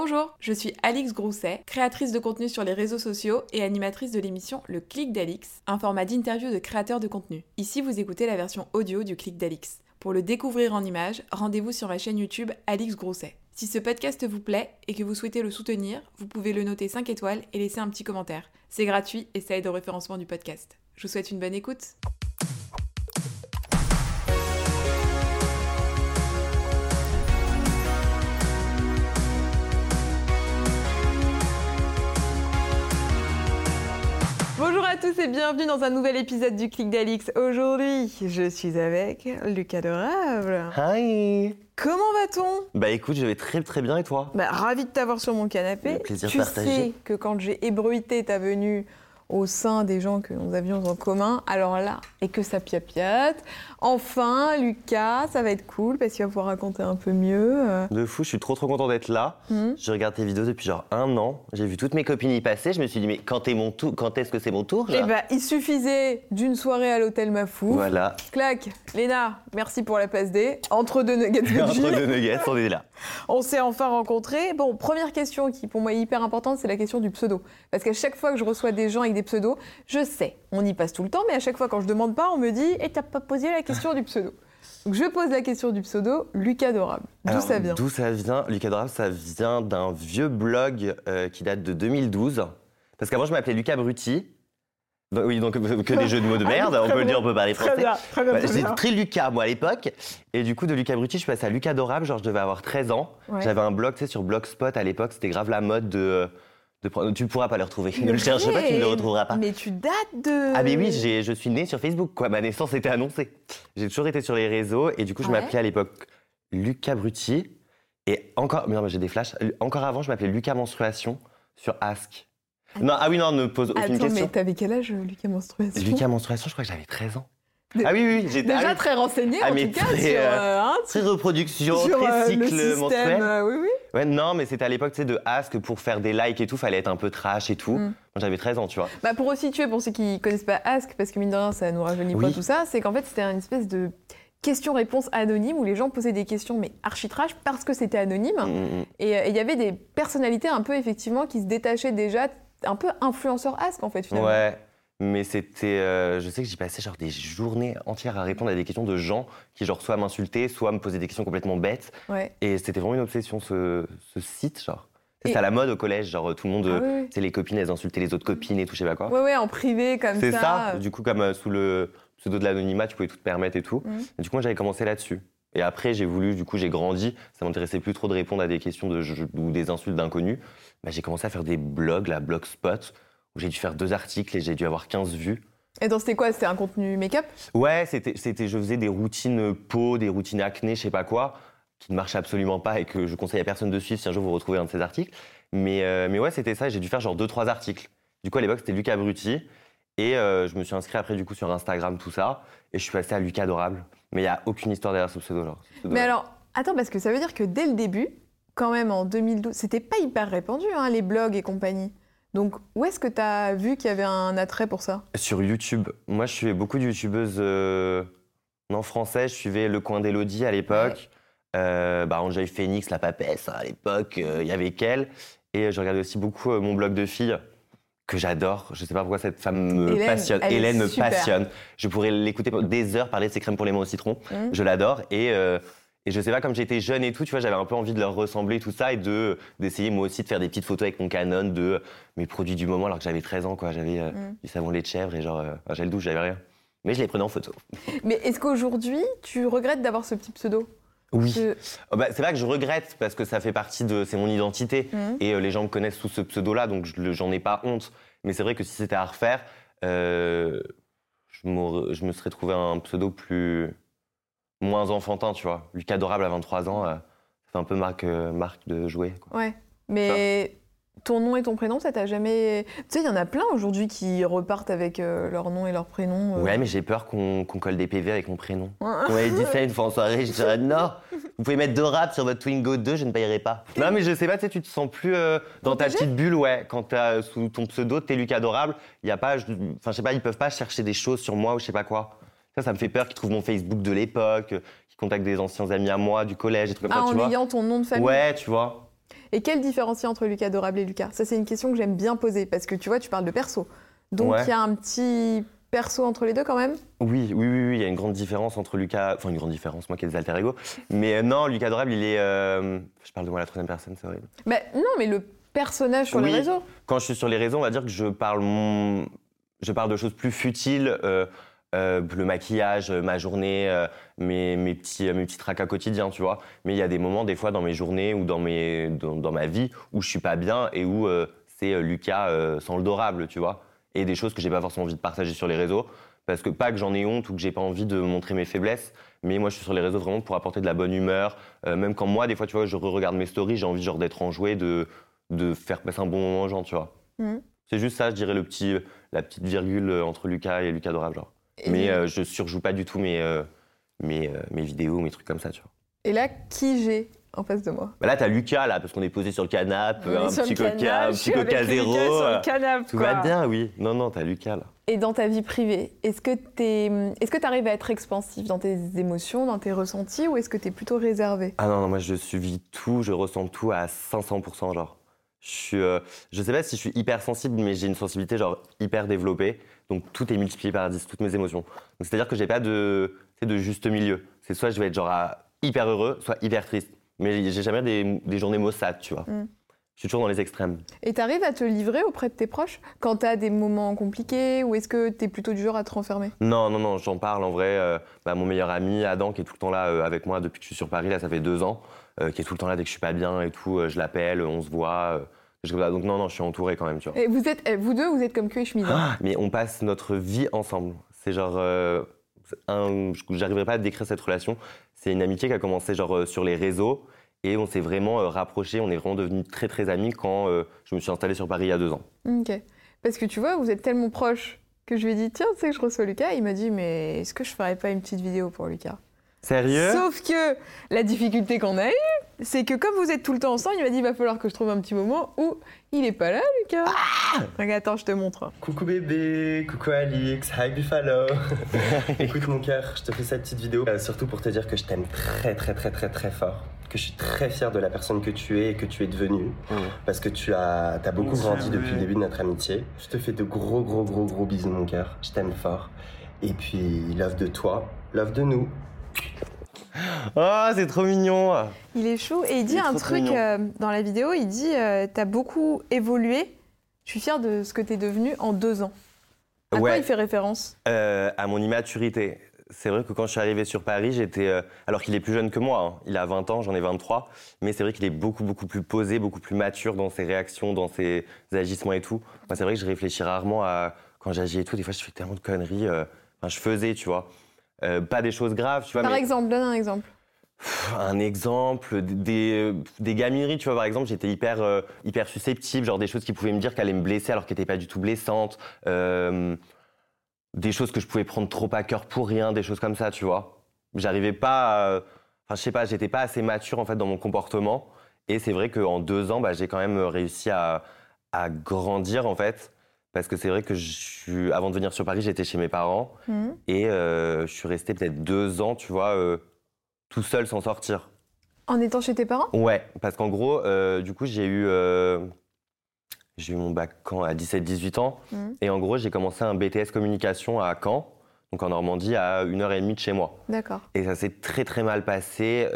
Bonjour, je suis Alix Grousset, créatrice de contenu sur les réseaux sociaux et animatrice de l'émission Le Clic d'Alix, un format d'interview de créateurs de contenu. Ici, vous écoutez la version audio du Clic d'Alix. Pour le découvrir en images, rendez-vous sur ma chaîne YouTube Alix Grousset. Si ce podcast vous plaît et que vous souhaitez le soutenir, vous pouvez le noter 5 étoiles et laisser un petit commentaire. C'est gratuit et ça aide au référencement du podcast. Je vous souhaite une bonne écoute. Tous et bienvenue dans un nouvel épisode du Clic d'Alix. Aujourd'hui, je suis avec Lucas Dorable. Hi Comment va-t-on? Bah écoute, je vais très très bien et toi? Bah, Ravi de t'avoir sur mon canapé. Le plaisir tu partagé. sais que quand j'ai ébruité ta venue au sein des gens que nous avions en commun, alors là, et que ça piapiate. Enfin, Lucas, ça va être cool parce qu'il va pouvoir raconter un peu mieux. euh, De fou, je suis trop trop content d'être là. Hmm. Je regarde tes vidéos depuis genre un an. J'ai vu toutes mes copines y passer. Je me suis dit, mais quand est mon tour Quand est-ce que c'est mon tour Eh ben, il suffisait d'une soirée à l'hôtel Mafou. Voilà. Clac, Léna, merci pour la passe D. Entre deux nuggets Entre deux nuggets, on est là. On s'est enfin rencontrés. Bon, première question qui pour moi est hyper importante, c'est la question du pseudo. Parce qu'à chaque fois que je reçois des gens avec des pseudos, je sais, on y passe tout le temps, mais à chaque fois quand je demande pas, on me dit Eh, t'as pas posé la question du pseudo. Donc je pose la question du pseudo, Lucas Dorable. D'où ça vient? D'où ça vient? Lucas Dorable, ça vient d'un vieux blog euh, qui date de 2012. Parce qu'avant, je m'appelais Lucas Brutti. Bah oui, donc euh, que des jeux de mots de Ah, merde, très on peut le dire, on peut parler Très français. bien, très bien, Ouais, très J'étais très Lucas, moi, à l'époque. Et du coup, de Lucas Brutti, je suis passé à Lucas Dorable. Genre, je devais avoir 13 ans. Ouais. J'avais un blog, tu sais, sur Blogspot à l'époque. C'était grave la mode de, de prendre- Tu ne pourras pas le retrouver. Ne le cherche pas, tu ne le retrouveras pas. Mais tu dates de. Ah, mais oui, je suis né sur Facebook, quoi. Ma naissance était annoncée. J'ai toujours été sur les réseaux. Et du coup, je Ouais. m'appelais à l'époque Lucas Brutti. Et encore, mais non, mais j'ai des flashs. Encore avant, je m'appelais Lucas Menstruation sur Ask. Non, ah oui, non, ne pose aucune Attends, question. mais t'avais quel âge, Lucas Menstruation? Lucas Menstruation, je crois que j'avais 13 ans. Ah oui, oui, j'étais. Déjà ah très renseigné, Ah, en tout cas, très, sur, euh, euh, hein, Très reproduction, sur, très euh, le cycle système. menstruel. euh, oui, oui. Ouais, non, mais c'était à l'époque, tu sais, de Ask pour faire des likes et tout, fallait être un peu trash et tout. Mm. J'avais 13 ans, tu vois. Bah pour resituer, pour ceux qui connaissent pas Ask, parce que mine de rien, ça nous rajeunit pas Oui. tout ça, c'est qu'en fait, c'était une espèce de question-réponse anonyme où les gens posaient des questions, mais archi trash, parce que c'était anonyme. Mm, mm, mm. Et il y avait des personnalités un peu, effectivement, qui se détachaient déjà, un peu influenceurs Ask, en fait, finalement. Ouais, mais c'était. euh, je sais que j'y passais genre des journées entières à répondre à des questions de gens qui, genre, soit m'insultaient, soit me posaient des questions complètement bêtes. Ouais. Et c'était vraiment une obsession, ce, ce site, genre. C'était à la mode au collège, genre, tout le monde. Ah euh, oui, sais, les copines, elles insultaient les autres copines et tout, je sais pas quoi. Ouais, ouais, en privé, comme ça. C'est ça. Du coup, comme euh, sous le pseudo de l'anonymat, tu pouvais tout te permettre et tout. Mhm. Et du coup, moi, j'avais commencé là-dessus. Et après, j'ai voulu, du coup, j'ai grandi. Ça m'intéressait plus trop de répondre à des questions de, ou des insultes d'inconnus. Bah, j'ai commencé à faire des blogs, la Blogspot, j'ai dû faire deux articles et j'ai dû avoir 15 vues. Et donc, c'était quoi? C'était un contenu make-up? Ouais, c'était, c'était, je faisais des routines peau, des routines acné, je sais pas quoi, qui ne marchent absolument pas et que je conseille à personne de suivre si un jour vous retrouvez un de ces articles. Mais, euh, mais ouais, c'était ça. J'ai dû faire genre deux, trois articles. Du coup, à l'époque, c'était Lucas Brutti. Et euh, je me suis inscrit après, du coup, sur Instagram, tout ça. Et je suis passé à Lucas Adorable. Mais il n'y a aucune histoire derrière ce pseudo, genre. ce pseudo. Mais alors, attends, parce que ça veut dire que dès le début, quand même en 2012, c'était pas hyper répandu, hein, les blogs et compagnie. Donc, où est-ce que tu as vu qu'il y avait un attrait pour ça? Sur YouTube. Moi, je suivais beaucoup de youtubeuses euh, en français. Je suivais Le Coin d'Elodie à l'époque. Euh, bah, Enjoy Phoenix, la papesse, à l'époque, euh, il y avait qu'elle. Et je regardais aussi beaucoup euh, mon blog de filles, que j'adore. Je sais pas pourquoi cette femme me Hélène, passionne. Hélène me super. passionne. Je pourrais l'écouter des heures parler de ses crèmes pour les mains au citron. Mhm. Je l'adore. Et, euh, et je sais pas, comme j'étais jeune et tout, tu vois, j'avais un peu envie de leur ressembler, tout ça, et de d'essayer moi aussi de faire des petites photos avec mon Canon de mes produits du moment, alors que j'avais 13 ans, quoi. J'avais euh, Mhm. du savon lait de chèvre et genre euh, un gel douche, j'avais rien. Mais je les prenais en photo. Mais est-ce qu'aujourd'hui, tu regrettes d'avoir ce petit pseudo? Oui. Oh, bah, c'est pas que je regrette parce que ça fait partie de. C'est mon identité Mhm. et euh, les gens me connaissent sous ce pseudo-là, donc j'en ai pas honte. Mais c'est vrai que si c'était à refaire, euh, je me serais trouvé un pseudo plus. Moins enfantin, tu vois. Lucas Adorable à 23 ans, euh, ça fait un peu marque, euh, marque de jouer. quoi. Ouais. Mais ton nom et ton prénom, ça t'a jamais. Tu sais, il y en a plein aujourd'hui qui repartent avec euh, leur nom et leur prénom. euh. Ouais, mais j'ai peur qu'on colle des PV avec mon prénom. Ouais. On m'avait dit ça une fois en soirée, je dirais non, vous pouvez mettre Dorable sur votre Twingo 2, je ne payerai pas. Non, mais je sais pas, tu sais, tu te sens plus euh, dans ta petite bulle, ouais. Quand t'as sous ton pseudo, t'es Lucas Adorable, il y a pas, enfin, je sais pas, ils peuvent pas chercher des choses sur moi ou je sais pas quoi. Ça, ça me fait peur qu'ils trouvent mon Facebook de l'époque, qu'ils contactent des anciens amis à moi du collège, des trucs comme Ah, ça, en tu vois. ayant ton nom de famille Ouais, tu vois. Et quelle différence il y a entre Lucas adorable et Lucas? Ça, c'est une question que j'aime bien poser parce que tu vois, tu parles de perso. Donc Ouais. il y a un petit perso entre les deux quand même? Oui, oui, oui, oui, il y a une grande différence entre Lucas, enfin une grande différence, moi qui ai des alter ego, mais euh, non, Lucas Adorable, il est, euh, je parle de moi à la troisième personne, c'est horrible. Bah, Non, mais le personnage sur les réseaux. Quand je suis sur les réseaux, on va dire que je parle, mon... je parle de choses plus futiles, euh, euh, le maquillage, ma journée, euh, mes, mes, petits, mes petits tracas quotidiens, tu vois. Mais il y a des moments, des fois, dans mes journées ou dans, mes, dans, dans ma vie, où je suis pas bien et où euh, c'est Lucas sans le dorable, tu vois. Et des choses que j'ai pas forcément envie de partager sur les réseaux. Parce que pas que j'en ai honte ou que j'ai pas envie de montrer mes faiblesses, mais moi je suis sur les réseaux vraiment pour apporter de la bonne humeur. Même quand moi, des fois, tu vois, je regarde mes stories, j'ai envie genre d'être enjoué, de, de faire passer un bon moment aux gens, tu vois. Mhm. C'est juste ça, je dirais, le petit, la petite virgule entre Lucas et Lucas Dorable, genre. Et, Mais euh, je surjoue pas du tout mes, euh, mes, euh, mes vidéos, mes trucs comme ça, tu vois. et là, qui j'ai en face de moi? Bah là, t'as Lucas, là, parce qu'on est posé sur le canapé, un petit coca, un petit coca zéro. Euh, Tout quoi. va bien, oui. Non, non, t'as Lucas, là. Et dans ta vie privée, est-ce que tu est-ce que arrives à être expansif dans tes émotions, dans tes ressentis, ou est-ce que tu es plutôt réservé? Ah non, non, moi je subis tout, je ressens tout à 500%, genre. Je suis, je sais pas si je suis hyper sensible, mais j'ai une sensibilité genre hyper développée. Donc tout est multiplié par 10, toutes mes émotions. Donc c'est-à-dire que j'ai pas de, de juste milieu. C'est soit je vais être genre à hyper heureux, soit hyper triste. Mais j'ai jamais des, des journées maussades, tu vois. Mm. Je suis toujours dans les extrêmes. Et tu arrives à te livrer auprès de tes proches quand tu as des moments compliqués, ou est-ce que tu es plutôt du genre à te renfermer? Non, non, non, j'en parle en vrai. euh, bah, mon meilleur ami, Adam, qui est tout le temps là euh, avec moi depuis que je suis sur Paris, là, ça fait deux ans, euh, qui est tout le temps là dès que je suis pas bien et tout, je l'appelle, on se voit. Donc non, non, je suis entouré quand même, tu vois. Et vous, êtes, eh, vous deux, vous êtes comme queue et chemise. hein. Ah, mais on passe notre vie ensemble. C'est genre. euh, J'arriverai pas à décrire cette relation. C'est une amitié qui a commencé genre euh, sur les réseaux et on s'est vraiment euh, rapprochés. On est vraiment devenus très très amis quand euh, je me suis installé sur Paris il y a deux ans. Ok. Parce que tu vois, vous êtes tellement proches que je lui ai dit tiens, tu sais que je reçois Lucas. Il m'a dit mais est-ce que je ferais pas une petite vidéo pour Lucas? Sérieux? Sauf que la difficulté qu'on a eue, c'est que comme vous êtes tout le temps ensemble, il m'a dit il va falloir que je trouve un petit moment où il est pas là, Lucas. Regarde, attends, je te montre. Coucou bébé, coucou Alix, hi Buffalo. Écoute mon cœur, je te fais cette petite vidéo euh, surtout pour te dire que je t'aime très très très très très fort, que je suis très fier de la personne que tu es et que tu es devenue, parce que tu as, as beaucoup grandi depuis le début de notre amitié. Je te fais de gros gros gros gros bisous mon cœur, je t'aime fort. Et puis love de toi, love de nous. Oh, c'est trop mignon Il est chou et il dit Il un truc euh, dans la vidéo. Il dit euh, t'as beaucoup évolué. Je suis fière de ce que t'es devenu en deux ans. À quoi il fait référence? Euh, à mon immaturité. C'est vrai que quand je suis arrivé sur Paris, j'étais. alors qu'il est plus jeune que moi, hein. il a 20 ans, j'en ai 23, mais c'est vrai qu'il est beaucoup, beaucoup plus posé, beaucoup plus mature dans ses réactions, dans ses agissements et tout. C'est vrai que je réfléchis rarement à. Quand j'agis et tout, des fois, je fais tellement de conneries. Enfin, je faisais, tu vois. Euh, pas des choses graves, tu vois, Par mais exemple, donne un exemple. un exemple, des, des gamineries, tu vois, par exemple, j'étais hyper, euh, hyper susceptible, genre des choses qui pouvaient me dire qu'elles allaient me blesser alors qu'elles n'étaient pas du tout blessantes. Euh, des choses que je pouvais prendre trop à cœur pour rien, des choses comme ça, tu vois. J'arrivais pas, à- enfin, je sais pas, j'étais pas assez mature en fait dans mon comportement. Et c'est vrai qu'en deux ans, bah, j'ai quand même réussi à, à grandir en fait. Parce que c'est vrai que je suis, avant de venir sur Paris, j'étais chez mes parents. Mhm. Et euh, je suis resté peut-être deux ans, tu vois, euh, tout seul sans sortir. En étant chez tes parents? Ouais, parce qu'en gros, euh, du coup, j'ai eu, j'ai eu mon bac quand? À 17-18 ans. Mhm. Et en gros, j'ai commencé un BTS communication à Caen, donc en Normandie, à une heure et demie de chez moi. D'accord. Et ça s'est très très mal passé.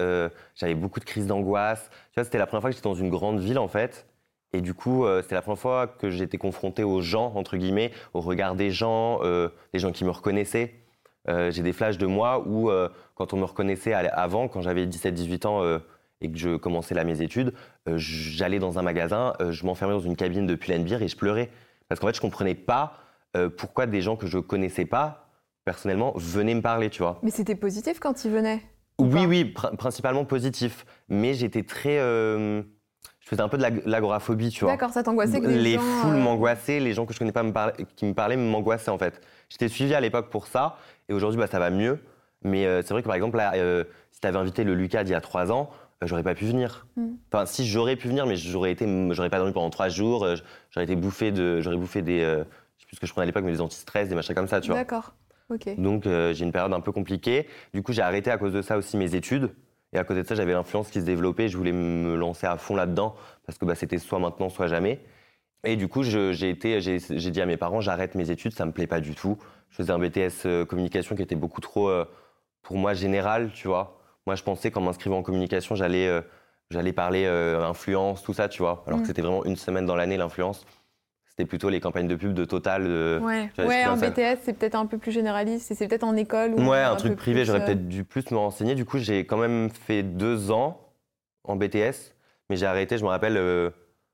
J'avais beaucoup de crises d'angoisse. Tu vois, c'était la première fois que j'étais dans une grande ville en fait. Et du coup, euh, c'était la première fois que j'étais confronté aux gens, entre guillemets, au regard des gens, euh, les gens qui me reconnaissaient. Euh, J'ai des flashs de moi où, euh, quand on me reconnaissait avant, quand j'avais 17-18 ans et que je commençais là mes études, j'allais dans un magasin, je m'enfermais dans une cabine de Pull&Bear et je pleurais. Parce qu'en fait, je comprenais pas pourquoi des gens que je connaissais pas, personnellement, venaient me parler, tu vois. Mais c'était positif quand il venait Ou Oui, oui, pr- principalement positif. Mais j'étais très. Je faisais un peu de l'ag- l'agoraphobie, tu vois. D'accord, ça t'angoissait que Les gens, foules euh, m'angoissaient, les gens que je connais pas me qui me parlaient m'angoissaient en fait. J'étais suivi à l'époque pour ça, et aujourd'hui bah, ça va mieux. Mais euh, c'est vrai que par exemple, là, euh, si tu avais invité le Lucas d'il y a trois ans, euh, j'aurais pas pu venir. Mm. Enfin, si j'aurais pu venir, mais j'aurais été, j'aurais pas dormi pendant trois jours, j'aurais été bouffé de, j'aurais bouffé des, je sais plus ce que je prenais à l'époque, mais des anti-stress, des machins comme ça, tu vois. D'accord. Ok. Donc j'ai une période un peu compliquée. Du coup, j'ai arrêté à cause de ça aussi mes études. Et à côté de ça, j'avais l'influence qui se développait. Je voulais me lancer à fond là-dedans parce que bah, c'était soit maintenant, soit jamais. Et du coup, j'ai été, j'ai dit à mes parents, j'arrête mes études, ça me plaît pas du tout. Je faisais un BTS euh, communication qui était beaucoup trop, euh, pour moi, général, tu vois. Moi, je pensais qu'en m'inscrivant en communication, j'allais euh, j'allais parler euh, influence, tout ça, tu vois. Alors Mm. que c'était vraiment une semaine dans l'année, l'influence. C'était plutôt les campagnes de pub de Total. de- Ouais, vois, en ça. BTS, c'est peut-être un peu plus généraliste c'est peut-être en école. Ou Ouais, un, truc privé, j'aurais euh, peut-être dû plus me renseigner. Du coup, j'ai quand même fait deux ans en BTS, mais j'ai arrêté, je me rappelle, euh,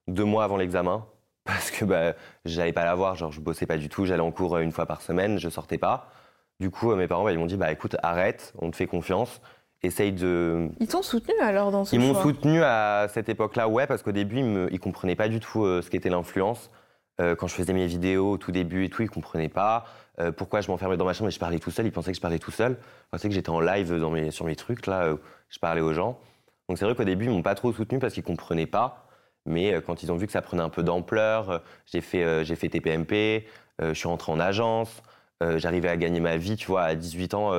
deux mois avant l'examen, parce que bah, j'allais pas l'avoir, genre je bossais pas du tout, j'allais en cours euh, une fois par semaine, je sortais pas. Du coup, euh, mes parents, bah, ils m'ont dit, bah écoute, arrête, on te fait confiance, essaye de... Ils t'ont soutenu alors dans ce Ils m'ont soutenu à cette époque-là, ouais, parce qu'au début, ils, me, ils comprenaient pas du tout euh, ce qu'était l'influence. Euh, quand je faisais mes vidéos au tout début et tout, ils comprenaient pas. Euh, pourquoi je m'enfermais dans ma chambre et je parlais tout seul. Ils pensaient que je parlais tout seul. Ils pensaient que j'étais en live sur mes trucs, là, euh, je parlais aux gens. Donc c'est vrai qu'au début, ils m'ont pas trop soutenu parce qu'ils comprenaient pas. Mais euh, quand ils ont vu que ça prenait un peu d'ampleur, j'ai fait, j'ai fait TPMP, je suis rentré en agence, j'arrivais à gagner ma vie, tu vois, à 18 ans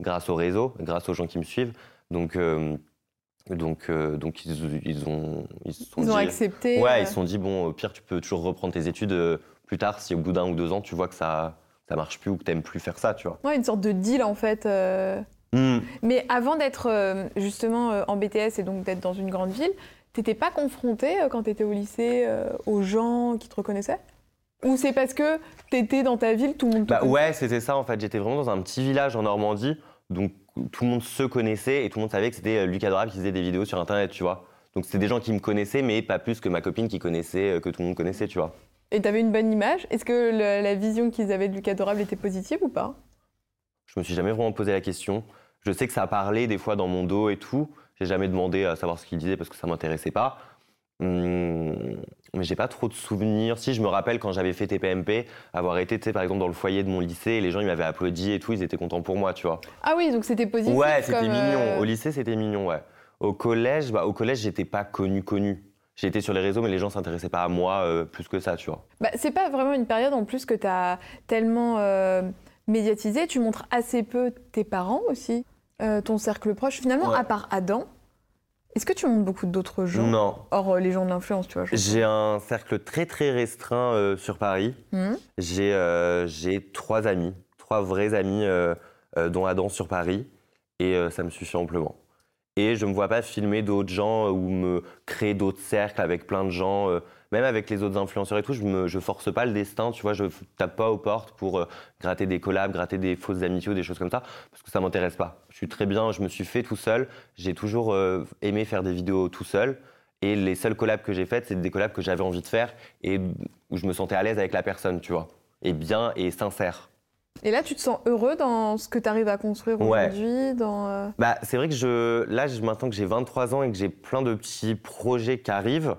grâce au réseau, grâce aux gens qui me suivent. Donc, donc, euh, donc ils, ils ont, ils se sont Ils ont dit- accepté. Ouais, euh, ils se sont dit, bon, au pire, tu peux toujours reprendre tes études euh, plus tard si au bout d'un ou deux ans, tu vois que ça, ça marche plus ou que t'aimes plus faire ça, tu vois. ouais, une sorte de deal en fait. euh. Hmm. Mais avant d'être euh, justement euh, en BTS et donc d'être dans une grande ville, t'étais pas confronté euh, quand t'étais au lycée euh, aux gens qui te reconnaissaient? Ou c'est parce que t'étais dans ta ville, tout le monde te Bah ouais, c'était ça en fait. J'étais vraiment dans un petit village en Normandie, donc tout le monde se connaissait et tout le monde savait que c'était euh, Lucas Dorable qui faisait des vidéos sur internet, tu vois. Donc c'était des gens qui me connaissaient, mais pas plus que ma copine qui connaissait, euh, que tout le monde connaissait, tu vois. Et t'avais une bonne image? Est-ce que le- la vision qu'ils avaient de Lucas Dorable était positive ou pas? Je me suis jamais vraiment posé la question. Je sais que ça parlait des fois dans mon dos et tout. J'ai jamais demandé à savoir ce qu'il disait parce que ça m'intéressait pas. Hum, mais j'ai pas trop de souvenirs. Si je me rappelle quand j'avais fait TPMP, avoir été, tu sais, par exemple dans le foyer de mon lycée, et les gens ils m'avaient applaudi et tout, ils étaient contents pour moi, tu vois. Ah oui, donc c'était positif. Ouais, c'était comme, mignon. euh, Au lycée, c'était mignon, ouais. Au collège, bah, au collège, j'étais pas connu connu. J'étais sur les réseaux, mais les gens s'intéressaient pas à moi euh, plus que ça, tu vois. Bah, c'est pas vraiment une période en plus que tu as tellement euh, médiatisé. Tu montres assez peu tes parents aussi, euh, ton cercle proche. Finalement, Ouais. à part Adam, est-ce que tu montres beaucoup d'autres gens Non. Hors euh, les gens de l'influence, tu vois. J'ai un cercle très très restreint euh, sur Paris. J'ai euh, j'ai trois amis, trois vrais amis, euh, dont Adam sur Paris, et ça me suffit amplement. Et je me vois pas filmer d'autres gens ou me créer d'autres cercles avec plein de gens, même avec les autres influenceurs et tout. Je me je force pas le destin, tu vois. Je tape pas aux portes pour euh, gratter des collabs, gratter des fausses amitiés ou des choses comme ça, parce que ça m'intéresse pas. Je suis très bien, je me suis fait tout seul. J'ai toujours euh, aimé faire des vidéos tout seul. Et les seules collabs que j'ai faites, c'est des collabs que j'avais envie de faire et où je me sentais à l'aise avec la personne, tu vois. Et bien et sincère. Et là, tu te sens heureux dans ce que tu arrives à construire Ouais. aujourd'hui dans, euh, Bah, c'est vrai que je, là, je- maintenant que j'ai 23 ans et que j'ai plein de petits projets qui arrivent,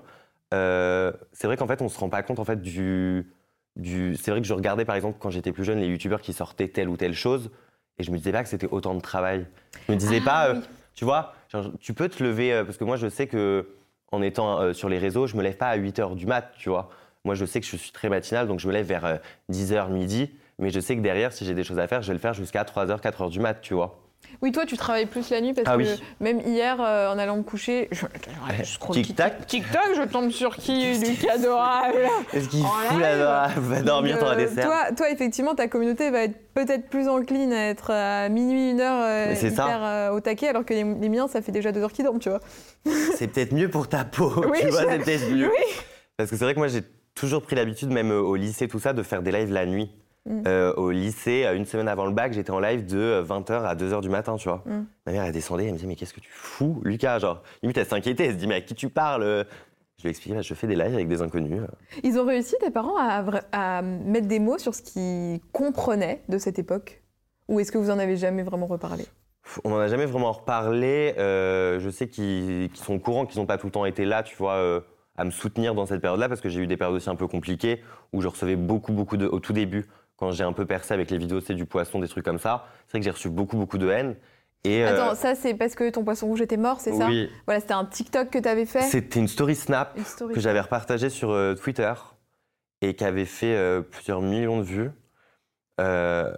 euh, c'est vrai qu'en fait, on se rend pas compte en fait du, du. C'est vrai que je regardais par exemple quand j'étais plus jeune les youtubeurs qui sortaient telle ou telle chose et je me disais pas que c'était autant de travail. Je me disais Ah, pas, euh, tu vois, genre, tu peux te lever euh, parce que moi je sais que en étant sur les réseaux, je me lève pas à 8 heures du mat, tu vois. Moi, je sais que je suis très matinal, donc je me lève vers euh, 10h, midi. Mais je sais que derrière, si j'ai des choses à faire, je vais le faire jusqu'à 3h, 4h du mat, tu vois. Oui, toi, tu travailles plus la nuit parce Ah que oui. même hier, euh, en allant me coucher, je, je scrolle Tic-tac. TikTok, je tombe sur qui? Lucas adorable. Est-ce qu'il En fout là Va dormir, t'auras Euh, des cerfs. toi, toi, effectivement, ta communauté va être peut-être plus encline à être à minuit, une heure, euh, hyper euh, au taquet, alors que les, les miens, ça fait déjà deux heures qu'ils dorment, tu vois. C'est peut-être mieux pour ta peau, Oui, tu vois, je- c'est peut-être mieux. Oui. Parce que c'est vrai que moi, j'ai toujours pris l'habitude, même au lycée, tout ça, de faire des lives la nuit. Mm. Euh, au lycée, euh, une semaine avant le bac, j'étais en live de 20h à 2h du matin, tu vois. Mm. Ma mère, elle descendait, elle me disait, mais qu'est-ce que tu fous, Lucas? Genre, limite, elle s'inquiétait, elle se dit, mais à qui tu parles? Je lui ai expliqué, bah, je fais des lives avec des inconnus. Ils ont réussi, tes parents, à, mettre des mots sur ce qu'ils comprenaient de cette époque? Ou est-ce que vous en avez jamais vraiment reparlé? On n'en a jamais vraiment reparlé. Euh, je sais qu'ils sont au courant, qu'ils n'ont pas tout le temps été là, tu vois, euh, à me soutenir dans cette période-là, parce que j'ai eu des périodes aussi un peu compliquées, où je recevais beaucoup, beaucoup de... Au tout début, quand j'ai un peu percé avec les vidéos, c'est du poisson, des trucs comme ça, c'est vrai que j'ai reçu beaucoup, beaucoup de haine. Et, euh, Attends, ça, c'est parce que ton poisson rouge était mort, c'est ça? Oui, Voilà, c'était un TikTok que tu avais fait? C'était une story Snap Une story. que j'avais repartagée sur euh, Twitter et qui avait fait euh, plusieurs millions de vues. Euh,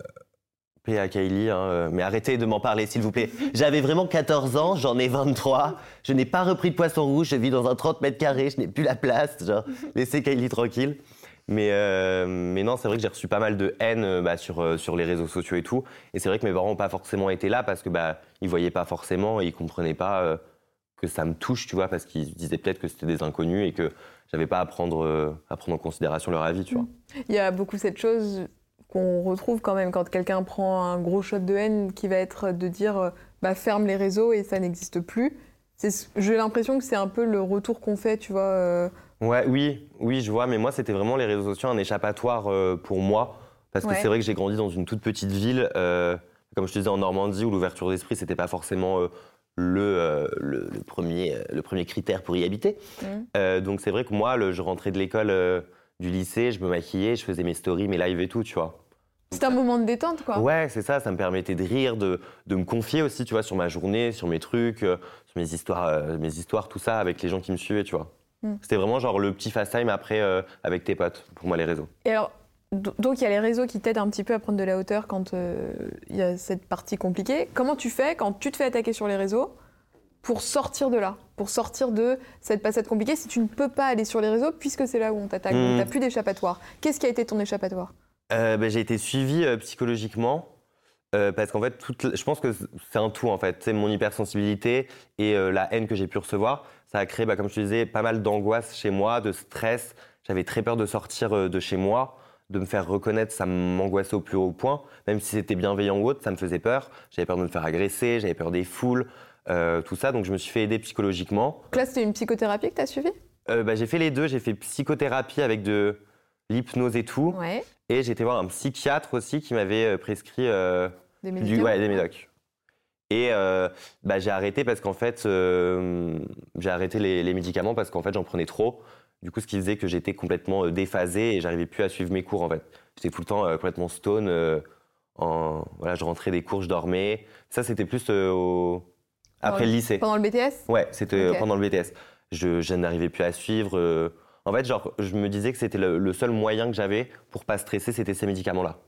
Paix à Kylie, hein, mais arrêtez de m'en parler, s'il vous plaît. J'avais vraiment 14 ans, j'en ai 23. Je n'ai pas repris de poisson rouge, je vis dans un 30 mètres carrés, je n'ai plus la place. Genre, laissez Kylie tranquille. Mais, euh, mais non, c'est vrai que j'ai reçu pas mal de haine euh, bah, sur, euh, sur les réseaux sociaux et tout. Et c'est vrai que mes parents n'ont pas forcément été là parce que bah, ils voyaient pas forcément et ils comprenaient pas que ça me touche, tu vois, parce qu'ils disaient peut-être que c'était des inconnus et que j'avais pas à prendre, à prendre en considération leur avis, tu vois. Il y a beaucoup cette chose qu'on retrouve quand même quand quelqu'un prend un gros shot de haine qui va être de dire bah, ferme les réseaux et ça n'existe plus. J'ai l'impression que c'est un peu le retour qu'on fait, tu vois. Ouais, oui, oui, je vois, mais moi, c'était vraiment les réseaux sociaux un échappatoire euh, pour moi. Parce que Ouais. c'est vrai que j'ai grandi dans une toute petite ville, euh, comme je te disais, en Normandie, où l'ouverture d'esprit, c'était pas forcément euh, le, le, le premier, le premier critère pour y habiter. Euh, donc c'est vrai que moi, le- je rentrais de l'école, du lycée, je me maquillais, je faisais mes stories, mes lives et tout, tu vois. C'est un moment de détente, quoi. Ouais, c'est ça, ça me permettait de rire, de, de me confier aussi, tu vois, sur ma journée, sur mes trucs, euh, sur mes histoires, euh, mes histoires, tout ça, avec les gens qui me suivaient, tu vois. Mm. C'était vraiment genre le petit fast time après euh, avec tes potes, pour moi, les réseaux. Et alors, do- donc il y a les réseaux qui t'aident un petit peu à prendre de la hauteur quand euh, il y a cette partie compliquée. Comment tu fais quand tu te fais attaquer sur les réseaux pour sortir de là, pour sortir de cette passade compliquée si tu ne peux pas aller sur les réseaux puisque c'est là où on t'attaque, donc Mm. t'as plus d'échappatoire. Qu'est-ce qui a été ton échappatoire? Euh, ben, j'ai été suivi euh, psychologiquement. Euh, parce qu'en fait, toute, je pense que c'est un tout en fait. C'est mon hypersensibilité et euh, la haine que j'ai pu recevoir, ça a créé, bah, comme je te disais, pas mal d'angoisse chez moi, de stress. J'avais très peur de sortir euh, de chez moi, de me faire reconnaître. Ça m'angoissait au plus haut point, même si c'était bienveillant ou autre, ça me faisait peur. J'avais peur de me faire agresser, j'avais peur des foules, tout ça. Donc je me suis fait aider psychologiquement. Donc là, c'était une psychothérapie que t'as suivie? Euh, bah, j'ai fait les deux. J'ai fait psychothérapie avec de l'hypnose et tout. Ouais. Et été voir un psychiatre aussi qui m'avait euh, prescrit euh, Des médicaments ouais, des médocs. Et euh, bah, j'ai arrêté parce qu'en fait, euh, j'ai arrêté les, les médicaments parce qu'en fait, j'en prenais trop. Du coup, ce qui faisait que j'étais complètement déphasé et j'arrivais plus à suivre mes cours en fait. J'étais tout le temps complètement stone. en, voilà, je rentrais des cours, je dormais. Ça, c'était plus au... après le lycée. Pendant le BTS Ouais, c'était pendant le BTS. Je, je n'arrivais plus à suivre. Euh. En fait, genre, je me disais que c'était le, le seul moyen que j'avais pour pas stresser, c'était ces médicaments-là.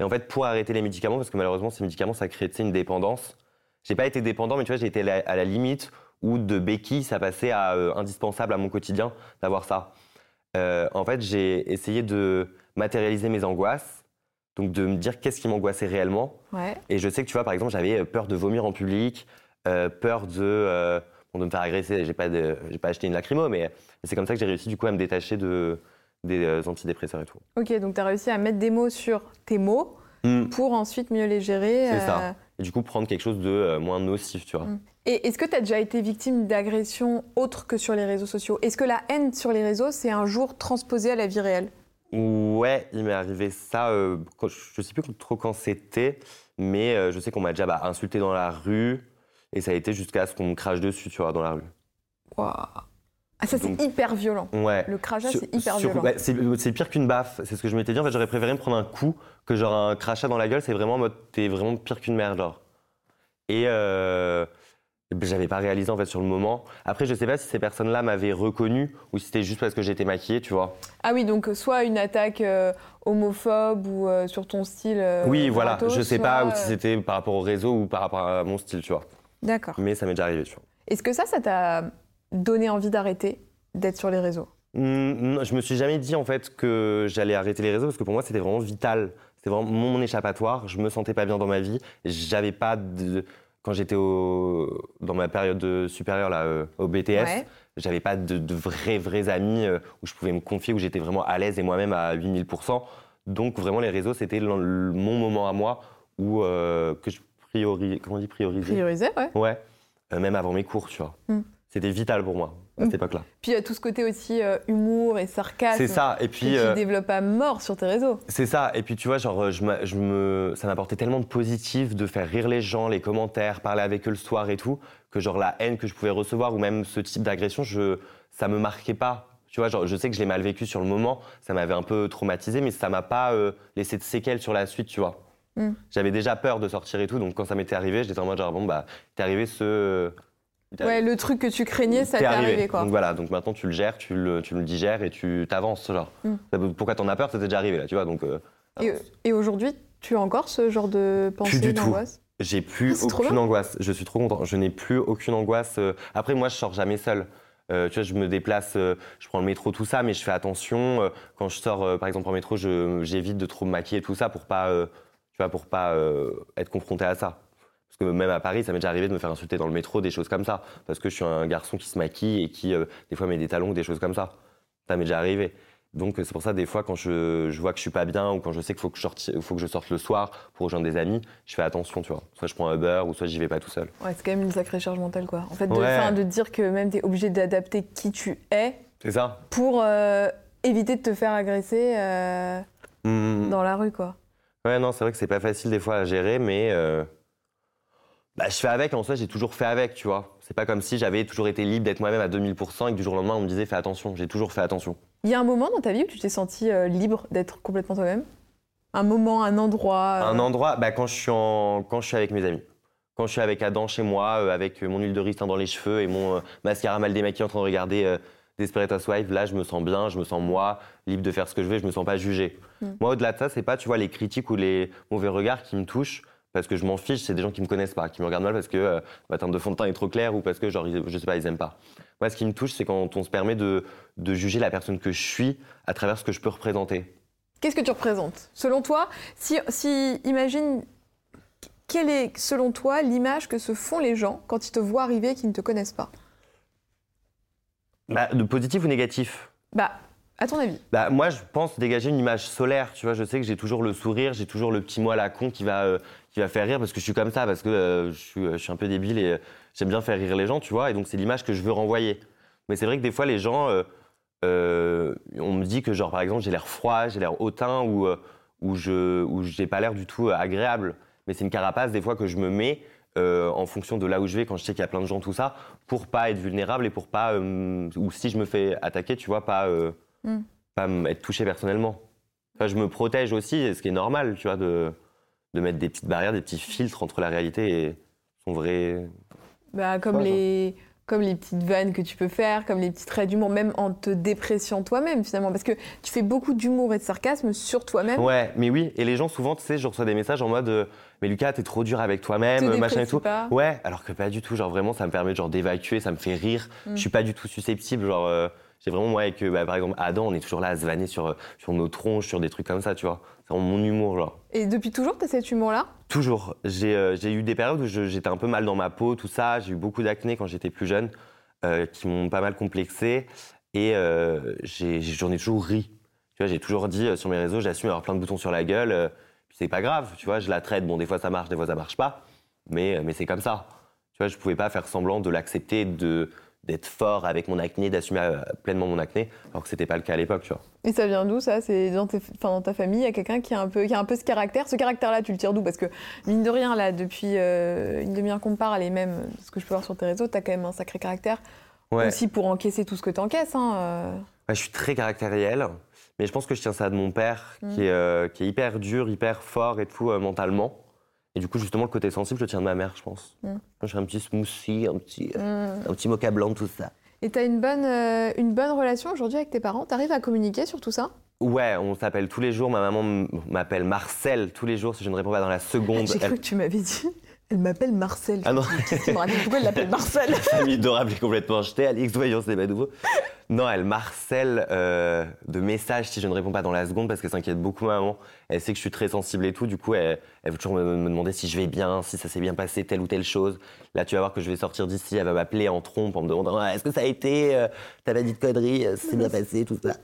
Et en fait, pour arrêter les médicaments, parce que malheureusement, ces médicaments, ça crée une dépendance. J'ai pas été dépendant, mais tu vois, j'ai été à la, à la limite où de béquille, ça passait à euh, indispensable à mon quotidien d'avoir ça. Euh, en fait, j'ai essayé de matérialiser mes angoisses, donc de me dire qu'est-ce qui m'angoissait réellement. Ouais. Et je sais que, tu vois, par exemple, j'avais peur de vomir en public, euh, peur de, euh, bon, de me faire agresser. J'ai pas, de- j'ai pas acheté une lacrymo, mais c'est comme ça que j'ai réussi, du coup, à me détacher de, des euh, antidépresseurs et tout. Ok, donc t'as réussi à mettre des mots sur tes mots Hmm. pour ensuite mieux les gérer. C'est euh, ça. Et du coup, prendre quelque chose de euh, moins nocif, tu vois. Mm. Et est-ce que tu as déjà été victime d'agressions autres que sur les réseaux sociaux? Est-ce que la haine sur les réseaux, c'est un jour transposé à la vie réelle? Ouais, il m'est arrivé ça, euh, quand- je sais plus trop quand c'était, mais euh, je sais qu'on m'a déjà bah, insulté dans la rue, et ça a été jusqu'à ce qu'on me crache dessus, tu vois, dans la rue. Waouh. Ah, ça, c'est hyper violent. Ouais. Le crachat, c'est hyper sur- violent. ouais, c'est pire qu'une baffe, c'est ce que je m'étais dit. En fait, j'aurais préféré me prendre un coup que genre un crachat dans la gueule. C'est vraiment en mode, t'es vraiment pire qu'une merde, genre. Et euh, ben, j'avais pas réalisé en fait sur le moment. Après, je sais pas si ces personnes-là m'avaient reconnu ou si c'était juste parce que j'étais maquillée, tu vois. Ah oui, donc euh, soit une attaque euh, homophobe ou euh, sur ton style. oui, voilà. Je sais soit, pas ou si c'était par rapport au réseau ou par rapport à mon style, tu vois. D'accord. Mais ça m'est déjà arrivé, tu vois. Est-ce que ça, ça t'a donné envie d'arrêter d'être sur les réseaux? Non, je me suis jamais dit en fait que j'allais arrêter les réseaux parce que pour moi c'était vraiment vital. C'était vraiment mon échappatoire. Je me sentais pas bien dans ma vie. J'avais pas de quand j'étais au... dans ma période de supérieure là euh, au BTS, Ouais. j'avais pas de, de vrais vrais amis euh, où je pouvais me confier où j'étais vraiment à l'aise et moi-même à 8000% Donc vraiment les réseaux c'était mon moment à moi où euh, que je priorisais comment on dit prioriser. Priorisé, ouais. Ouais. Euh, même avant mes cours, tu vois. Hmm. C'était vital pour moi à cette Hmm. époque-là. Puis il y a tout ce côté aussi euh, humour et sarcasme. C'est ça. Et que puis tu euh, développes à mort sur tes réseaux. C'est ça. Et puis tu vois, genre, je, me, ça m'apportait tellement de positif de faire rire les gens, les commentaires, parler avec eux le soir et tout, que genre la haine que je pouvais recevoir ou même ce type d'agression, je, ça me marquait pas. Tu vois, genre, je sais que je l'ai mal vécu sur le moment, ça m'avait un peu traumatisé, mais ça m'a pas euh, laissé de séquelles sur la suite, tu vois. Mm. J'avais déjà peur de sortir et tout, donc quand ça m'était arrivé, j'étais en mode genre bon bah t'es arrivé ce. Ouais, le truc que tu craignais, ça t'est arrivé, quoi. Donc voilà, donc maintenant tu le gères, tu le, tu le digères et tu t'avances, genre. Mm. Pourquoi t'en as peur? T'est déjà arrivé là, tu vois, donc. euh, Et, aujourd'hui, Tu as encore ce genre de pensée, d'angoisse? J'ai plus Ah, aucune angoisse. Je suis trop content. Je n'ai plus aucune angoisse. euh. Après, moi, je sors jamais seul. Euh, tu vois, je me déplace, euh, je prends le métro, tout ça, mais je fais attention. euh, quand je sors, par exemple, en métro, j'évite de trop me maquiller, tout ça, pour pas, tu vois, pour pas euh, être confronté à ça. Parce que même à Paris, ça m'est déjà arrivé de me faire insulter dans le métro, des choses comme ça. Parce que je suis un garçon qui se maquille et qui, euh, des fois, met des talons ou des choses comme ça. Ça m'est déjà arrivé. Donc euh, c'est pour ça des fois quand je, je vois que je suis pas bien ou quand je sais qu'il faut que je sorte, faut que je sorte le soir pour rejoindre des amis, je fais attention, tu vois. Soit je prends un Uber ou soit j'y vais pas tout seul. Ouais, c'est quand même une sacrée charge mentale, quoi. En fait, de, Ouais. de dire que même tu es obligé d'adapter qui tu es C'est ça pour euh, éviter de te faire agresser euh, Mhm. dans la rue, quoi. Ouais, non, c'est vrai que c'est pas facile des fois à gérer, mais euh, bah, je fais avec. En soi, j'ai toujours fait avec, tu vois. C'est pas comme si j'avais toujours été libre d'être moi-même à 2000% et que du jour au lendemain on me disait fais attention. J'ai toujours fait attention. Il y a un moment dans ta vie où tu t'es senti euh, libre d'être complètement toi-même? Un moment, un endroit euh, Un endroit, bah, quand, je suis en, quand je suis avec mes amis. Quand je suis avec Adam chez moi, avec mon huile de ricin dans les cheveux et mon mascara mal démaquillé en train de regarder Desperate Housewives, là, je me sens bien, je me sens moi, libre de faire ce que je veux, je me sens pas jugé. Mm. Moi, au-delà de ça, c'est pas, tu vois, les critiques ou les mauvais regards qui me touchent, parce que je m'en fiche, c'est des gens qui me connaissent pas, qui me regardent mal parce que euh, ma teinte de fond de teint est trop claire ou parce que, genre, ils- je sais pas, ils aiment pas. Moi, ce qui me touche, c'est quand on se permet de, de juger la personne que je suis à travers ce que je peux représenter. Qu'est-ce que tu représentes? Selon toi, si, si imagine, quelle est, selon toi, l'image que se font les gens quand ils te voient arriver et qu'ils ne te connaissent pas? Bah, de positif ou négatif Bah, à ton avis Bah, moi, je pense dégager une image solaire. Tu vois, je sais que j'ai toujours le sourire, j'ai toujours le petit mot à la con qui va, euh, qui va faire rire parce que je suis comme ça, parce que euh, je, suis, je suis un peu débile et euh, j'aime bien faire rire les gens, tu vois. Et donc, c'est l'image que je veux renvoyer. Mais c'est vrai que des fois, les gens, euh, euh, on me dit que, genre, par exemple, j'ai l'air froid, j'ai l'air hautain ou, euh, ou je ou j'ai pas l'air du tout euh, agréable. Mais c'est une carapace, des fois, que je me mets. Euh, en fonction de là où je vais, quand je sais qu'il y a plein de gens, tout ça, pour pas être vulnérable et pour pas, euh, ou si je me fais attaquer, tu vois, pas, euh, Mm. pas être touché personnellement. Enfin, je me protège aussi, ce qui est normal, tu vois, de, de mettre des petites barrières, des petits filtres entre la réalité et son vrai. bah, comme, Ouais, les, comme les petites vannes que tu peux faire, comme les petits traits d'humour, même en te dépréciant toi-même, finalement. Parce que tu fais beaucoup d'humour et de sarcasme sur toi-même. Ouais, mais oui, et les gens, souvent, tu sais, je reçois des messages en mode Mais Lucas, t'es trop dur avec toi-même, machin et tout. pas. Ouais, alors que pas du tout, genre vraiment, ça me permet genre d'évacuer, ça me fait rire. Mm. Je suis pas du tout susceptible, genre. euh, j'ai vraiment, moi, avec, euh, bah, par exemple, Adam, on est toujours là à se vanner sur, euh, sur nos tronches, sur des trucs comme ça, tu vois. C'est mon humour, genre. Et depuis toujours, tu as cet humour-là? Toujours. J'ai euh, eu des périodes où j'étais un peu mal dans ma peau, tout ça. J'ai eu beaucoup d'acné quand j'étais plus jeune, euh, qui m'ont pas mal complexé. Et j'en ai, toujours ri. Tu vois, j'ai toujours dit sur mes réseaux, j'assume avoir plein de boutons sur la gueule. C'est pas grave, tu vois, je la traite. Bon, des fois ça marche, des fois ça marche pas. Mais, euh, mais c'est comme ça. Tu vois, je pouvais pas faire semblant de l'accepter, de d'être fort avec mon acné, d'assumer euh, pleinement mon acné, alors que c'était pas le cas à l'époque, tu vois. Et ça vient d'où ça? C'est dans, dans ta famille, il y a quelqu'un qui a un peu, qui a un peu ce caractère? Ce caractère-là, tu le tires d'où? Parce que mine de rien, là, depuis euh, une demi-heure qu'on parle, et même euh, ce que je peux voir sur tes réseaux, t'as quand même un sacré caractère Ouais. aussi pour encaisser tout ce que t'encaisses. Hein, euh. Ouais, je suis très caractériel, mais je pense que je tiens ça de mon père, Mm. qui, est, euh, qui est hyper dur, hyper fort et tout euh, mentalement. Et du coup, justement, le côté sensible, je le tiens de ma mère, je pense. Mm. Moi, J'ai un petit smoothie, un petit, euh, Mm. un petit mocha blanc, tout ça. Et t'as une bonne, euh, une bonne relation aujourd'hui avec tes parents? T'arrives à communiquer sur tout ça? Ouais, on s'appelle tous les jours. Ma maman m'appelle Marcel tous les jours si je ne réponds pas dans la seconde. J'ai cru Elle- que tu m'avais dit. Elle m'appelle Marcel. Ah non, me pourquoi elle l'appelle Marcel la famille adorable est complètement jetée. Alix, voyons, c'est pas nouveau. Non, elle marcelle euh, de messages si je ne réponds pas dans la seconde parce qu'elle s'inquiète beaucoup, ma maman. Elle sait que je suis très sensible et tout. Du coup, elle, elle veut toujours me, me demander si je vais bien, si ça s'est bien passé, telle ou telle chose. Là, tu vas voir que je vais sortir d'ici. Elle va m'appeler en trompe en me demandant Ah, est-ce que ça a été euh, T'as pas dit de conneries euh, C'est bien passé, tout ça.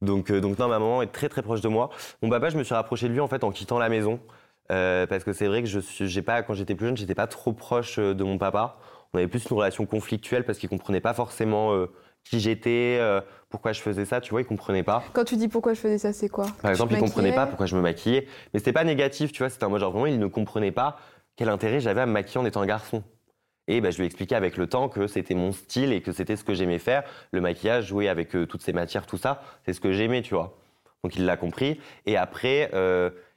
Donc, euh, donc non, ma maman est très très proche de moi. Mon papa, je me suis rapproché de lui en fait en quittant la maison. Euh, parce que c'est vrai que je suis, j'ai pas, quand j'étais plus jeune, j'étais pas trop proche euh, de mon papa. On avait plus une relation conflictuelle parce qu'il comprenait pas forcément euh, qui j'étais, euh, pourquoi je faisais ça, tu vois, il comprenait pas. Quand tu dis pourquoi je faisais ça, c'est quoi? Par exemple, il comprenait pas pourquoi je me maquillais. Mais c'était pas négatif, tu vois, c'était un mode genre vraiment, il ne comprenait pas quel intérêt j'avais à me maquiller en étant un garçon. Et bah, je lui ai expliqué avec le temps que c'était mon style et que c'était ce que j'aimais faire. Le maquillage, jouer avec toutes ces matières, tout ça, c'est ce que j'aimais, tu vois. Donc il l'a compris. Et après,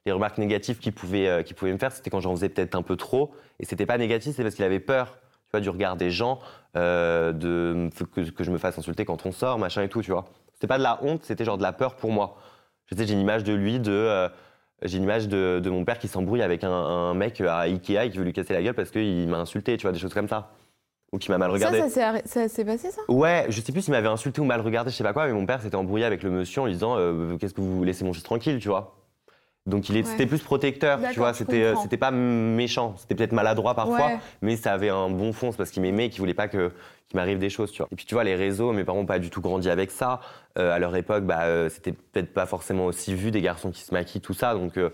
les remarques négatives qu'il pouvait, euh, pouvait me faire, c'était quand j'en faisais peut-être un peu trop. Et c'était pas négatif, c'est parce qu'il avait peur, tu vois, du regard des gens, euh, de, que, que je me fasse insulter quand on sort, machin et tout, tu vois. C'était pas de la honte, c'était genre de la peur pour moi. Je sais, j'ai une image de lui de. euh, j'ai une image de, de mon père qui s'embrouille avec un, un mec à Ikea et qui veut lui casser la gueule parce qu'il m'a insulté, tu vois, des choses comme ça. Ou qui m'a mal regardé. Ça, ça s'est arrêt- ça s'est passé, ça? Ouais, je sais plus s'il m'avait insulté ou mal regardé, je sais pas quoi, mais mon père s'était embrouillé avec le monsieur en lui disant euh, Qu'est-ce que vous laissez mon fils tranquille, tu vois. Donc il Ouais. c'était plus protecteur, tu vois, c'était euh, c'était pas méchant, c'était peut-être maladroit parfois, Ouais. mais ça avait un bon fond, c'est parce qu'il m'aimait et qu'il voulait pas que qu'il m'arrive des choses, tu vois. Et puis tu vois, les réseaux, mes parents n'ont pas du tout grandi avec ça. Euh, à leur époque, bah, euh, c'était peut-être pas forcément aussi vu des garçons qui se maquillent, tout ça, donc, euh,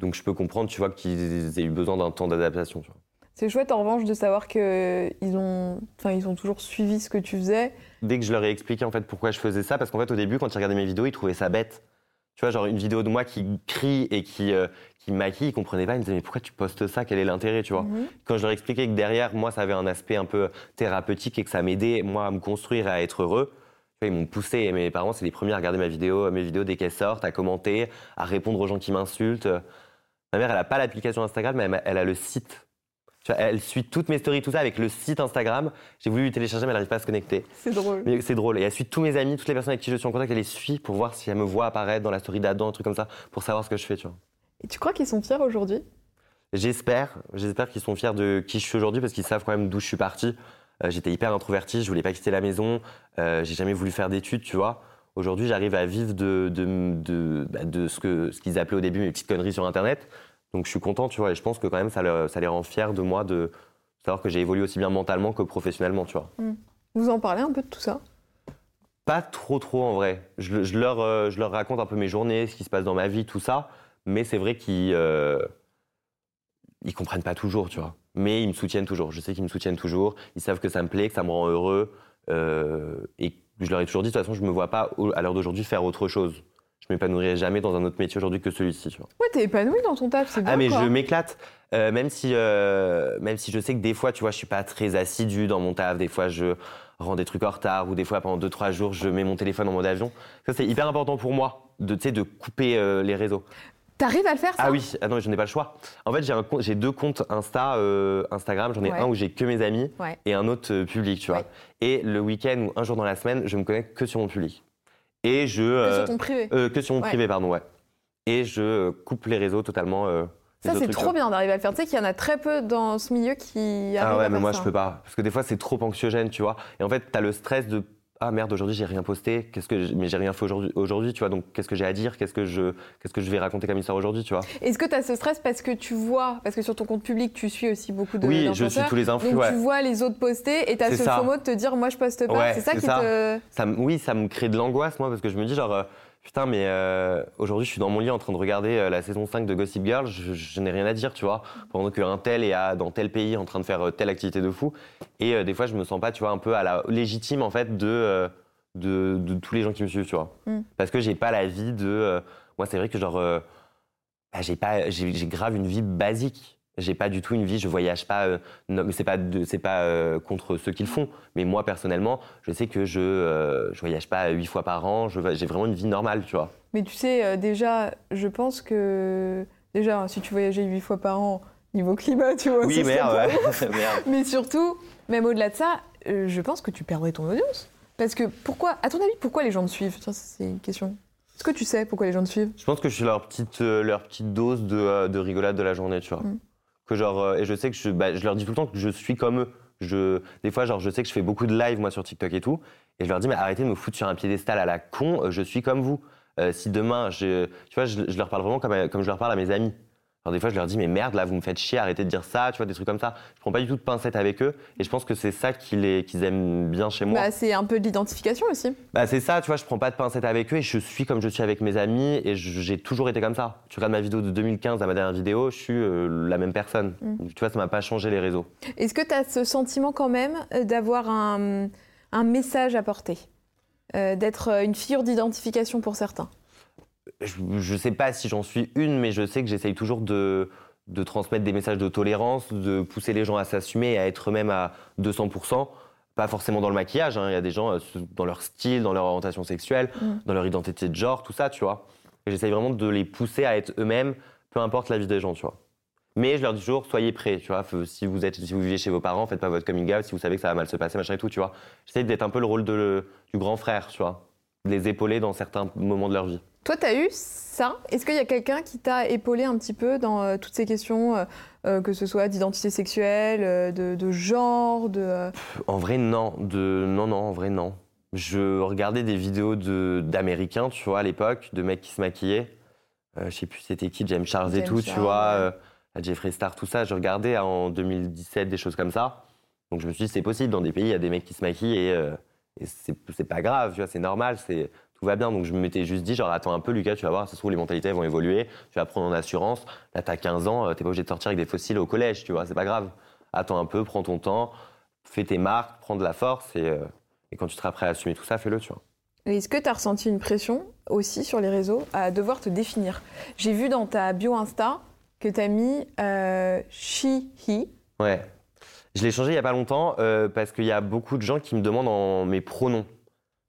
donc je peux comprendre, tu vois, qu'ils aient eu besoin d'un temps d'adaptation, tu vois. C'est chouette en revanche de savoir que ils ont, enfin, ils ont toujours suivi ce que tu faisais. dès que je leur ai expliqué en fait pourquoi je faisais ça, parce qu'en fait au début quand ils regardaient mes vidéos, ils trouvaient ça bête. Tu vois, genre une vidéo de moi qui crie et qui, euh, qui maquille, ils comprenaient pas, ils me disaient mais pourquoi tu postes ça, quel est l'intérêt, tu vois? Quand je leur expliquais que derrière, moi ça avait un aspect un peu thérapeutique et que ça m'aidait moi à me construire et à être heureux, ils m'ont poussé et mes parents c'est les premiers à regarder ma vidéo, mes vidéos dès qu'elles sortent, à commenter, à répondre aux gens qui m'insultent. Ma mère elle a pas l'application Instagram mais elle a le site. Elle suit toutes mes stories, tout ça avec le site Instagram. J'ai voulu lui télécharger mais elle n'arrive pas à se connecter. C'est drôle. Mais c'est drôle. Et elle suit tous mes amis, toutes les personnes avec qui je suis en contact, elle les suit pour voir si elle me voit apparaître dans la story d'Adam, un truc comme ça, pour savoir ce que je fais, tu vois. Et tu crois qu'ils sont fiers aujourd'hui? J'espère, j'espère qu'ils sont fiers de qui je suis aujourd'hui parce qu'ils savent quand même d'où je suis parti. Euh, J'étais hyper introverti, je voulais pas quitter la maison, euh, j'ai jamais voulu faire d'études, tu vois. Aujourd'hui, j'arrive à vivre de, de, de, bah, de ce que ce qu'ils appelaient au début mes petites conneries sur Internet. Donc je suis content, tu vois, et je pense que quand même ça, les rend fiers de moi de savoir que j'ai évolué aussi bien mentalement que professionnellement, tu vois. Vous en parlez un peu de tout ça? Pas trop, trop en vrai. Je, le- je leur, euh, je leur raconte un peu mes journées, ce qui se passe dans ma vie, tout ça. Mais c'est vrai qu'ils euh, ils comprennent pas toujours, tu vois. Mais ils me soutiennent toujours. Je sais qu'ils me soutiennent toujours. Ils savent que ça me plaît, que ça me rend heureux. Euh, et je leur ai toujours dit, de toute façon, je me vois pas, à l'heure d'aujourd'hui, faire autre chose. Je m'épanouirai jamais dans un autre métier aujourd'hui que celui-ci, tu vois. Ouais, t'es épanoui dans ton taf, c'est bien. Ah mais quoi. je m'éclate, Euh, même si euh, même si je sais que des fois, tu vois, je suis pas très assidu dans mon taf. Des fois, je rends des trucs en retard ou des fois pendant 2-3 jours, je mets mon téléphone en mode avion. Ça c'est hyper important pour moi de tu sais de couper euh, les réseaux. T'arrives à le faire, ça? Ah oui, ah non, mais je n'ai pas le choix. En fait, j'ai un compte- j'ai deux comptes Insta, euh, Instagram. J'en ai Ouais. un où j'ai que mes amis Ouais. et un autre euh, public, tu vois. Ouais. Et le week-end ou un jour dans la semaine, je me connecte que sur mon public. Et je Que euh, sur ton privé. euh, que sur mon Ouais. privé, pardon, ouais. Et je euh, coupe les réseaux totalement. euh, Ça, c'est trop bien d'arriver à le faire. Tu sais qu'il y en a très peu dans ce milieu qui arrivent Ah ouais, mais moi ça. je peux pas. Parce que des fois c'est trop anxiogène, tu vois. Et en fait, t'as le stress de ah merde, aujourd'hui j'ai rien posté, qu'est-ce que mais j'ai rien fait aujourd'hui, aujourd'hui, tu vois. Donc qu'est-ce que j'ai à dire, qu'est-ce que je, qu'est-ce que je vais raconter comme histoire aujourd'hui, tu vois. Est-ce que tu as ce stress parce que tu vois, parce que sur ton compte public, tu suis aussi beaucoup de oui, je suis tous les influx, donc ouais. tu vois les autres poster et tu as ce. FOMO de te dire moi je poste pas. Ouais, c'est ça qui ça. te. Ça, oui, ça me crée de l'angoisse, moi, parce que je me dis genre. Putain, mais euh, aujourd'hui, je suis dans mon lit en train de regarder euh, la saison 5 de Gossip Girl. Je, je n'ai rien à dire, tu vois. Pendant qu'un tel est à- dans tel pays en train de faire euh, telle activité de fou. Et euh, des fois, je me sens pas, tu vois, un peu à la légitime, en fait, de, euh, de, de tous les gens qui me suivent, tu vois. Mm. Parce que j'ai pas la vie de. moi, c'est vrai que, genre, bah, j'ai pas, j'ai j'ai grave une vie basique. J'ai pas du tout une vie, je voyage pas. euh, c'est pas, c'est pas euh, contre ceux qui le font. Mais moi, personnellement, je sais que je, euh, je voyage pas huit fois par an. J'ai vraiment une vie normale, tu vois. Mais tu sais, euh, déjà, je pense que. Déjà, si tu voyageais huit fois par an, niveau climat, tu vois. Oui, merde, ouais. Merde. Mais surtout, même au-delà de ça, je pense que tu perdrais ton audience. Parce que pourquoi, à ton avis, pourquoi les gens te suivent? C'est une question. Est-ce que tu sais pourquoi les gens te suivent? Je pense que je suis leur petite, leur petite dose de, de rigolade de la journée, tu vois. Mm. Que genre, euh, et je sais que je, bah, je leur dis tout le temps que je suis comme eux. Je, des fois, genre, je sais que je fais beaucoup de live, moi, sur TikTok et tout. Et je leur dis, mais arrêtez de me foutre sur un piédestal à la con, euh, je suis comme vous. Euh, si demain, je, tu vois, je, je leur parle vraiment comme, comme je leur parle à mes amis. Alors des fois, je leur dis, mais merde, là, vous me faites chier, arrêtez de dire ça, tu vois, des trucs comme ça. Je prends pas du tout de pincettes avec eux. Et je pense que c'est ça qu'ils aiment bien chez moi. bah, C'est un peu de l'identification aussi. Bah c'est ça, tu vois, je prends pas de pincettes avec eux et je suis comme je suis avec mes amis et j'ai toujours été comme ça. Tu regardes ma vidéo de 2015 à ma dernière vidéo, je suis euh, la même personne. Mm. Tu vois, ça m'a pas changé les réseaux. Est-ce que tu as ce sentiment quand même euh, d'avoir un, un message à porter? Euh, D'être une figure d'identification pour certains? Je, je sais pas si j'en suis une, mais je sais que j'essaye toujours de, de transmettre des messages de tolérance, de pousser les gens à s'assumer et à être eux-mêmes à 200%. Pas forcément dans le maquillage, hein. il y a des gens euh, dans leur style, dans leur orientation sexuelle, Mm. dans leur identité de genre, tout ça, tu vois. J'essaye vraiment de les pousser à être eux-mêmes, peu importe la vie des gens, tu vois. Mais je leur dis toujours, soyez prêts, tu vois. Si vous, êtes, si vous vivez chez vos parents, faites pas votre coming out si vous savez que ça va mal se passer, machin et tout, tu vois. J'essaie d'être un peu le rôle de, du grand frère, tu vois. Les épauler dans certains moments de leur vie. Toi, tu as eu ça? Est-ce qu'il y a quelqu'un qui t'a épaulé un petit peu dans euh, toutes ces questions, euh, euh, que ce soit d'identité sexuelle, de, de genre, de... En vrai, non. De... Non, non, en vrai, non. Je regardais des vidéos de... d'Américains, tu vois, à l'époque, de mecs qui se maquillaient. Euh, je sais plus c'était qui, James Charles et tout, tu vois, ouais. Jeffree Star, tout ça. Je regardais en 2017 des choses comme ça. Donc je me suis dit, c'est possible. Dans des pays, il y a des mecs qui se maquillent et, et c'est... pas grave, tu vois, c'est normal, c'est... tout va bien. Donc je m'étais juste dit, genre, attends un peu, Lucas, tu vas voir, ça se trouve, les mentalités elles vont évoluer. Tu vas prendre en assurance. Là, t'as 15 ans, euh, t'es pas obligé de sortir avec des fossiles au collège, tu vois, c'est pas grave. Attends un peu, prends ton temps, fais tes marques, prends de la force et, euh, et quand tu seras prêt à assumer tout ça, fais-le, tu vois. Est-ce que tu as ressenti une pression aussi sur les réseaux à devoir te définir? J'ai vu dans ta bio Insta que tu as mis euh, she, he. Ouais. Je l'ai changé il y a pas longtemps euh, parce qu'il y a beaucoup de gens qui me demandent en mes pronoms.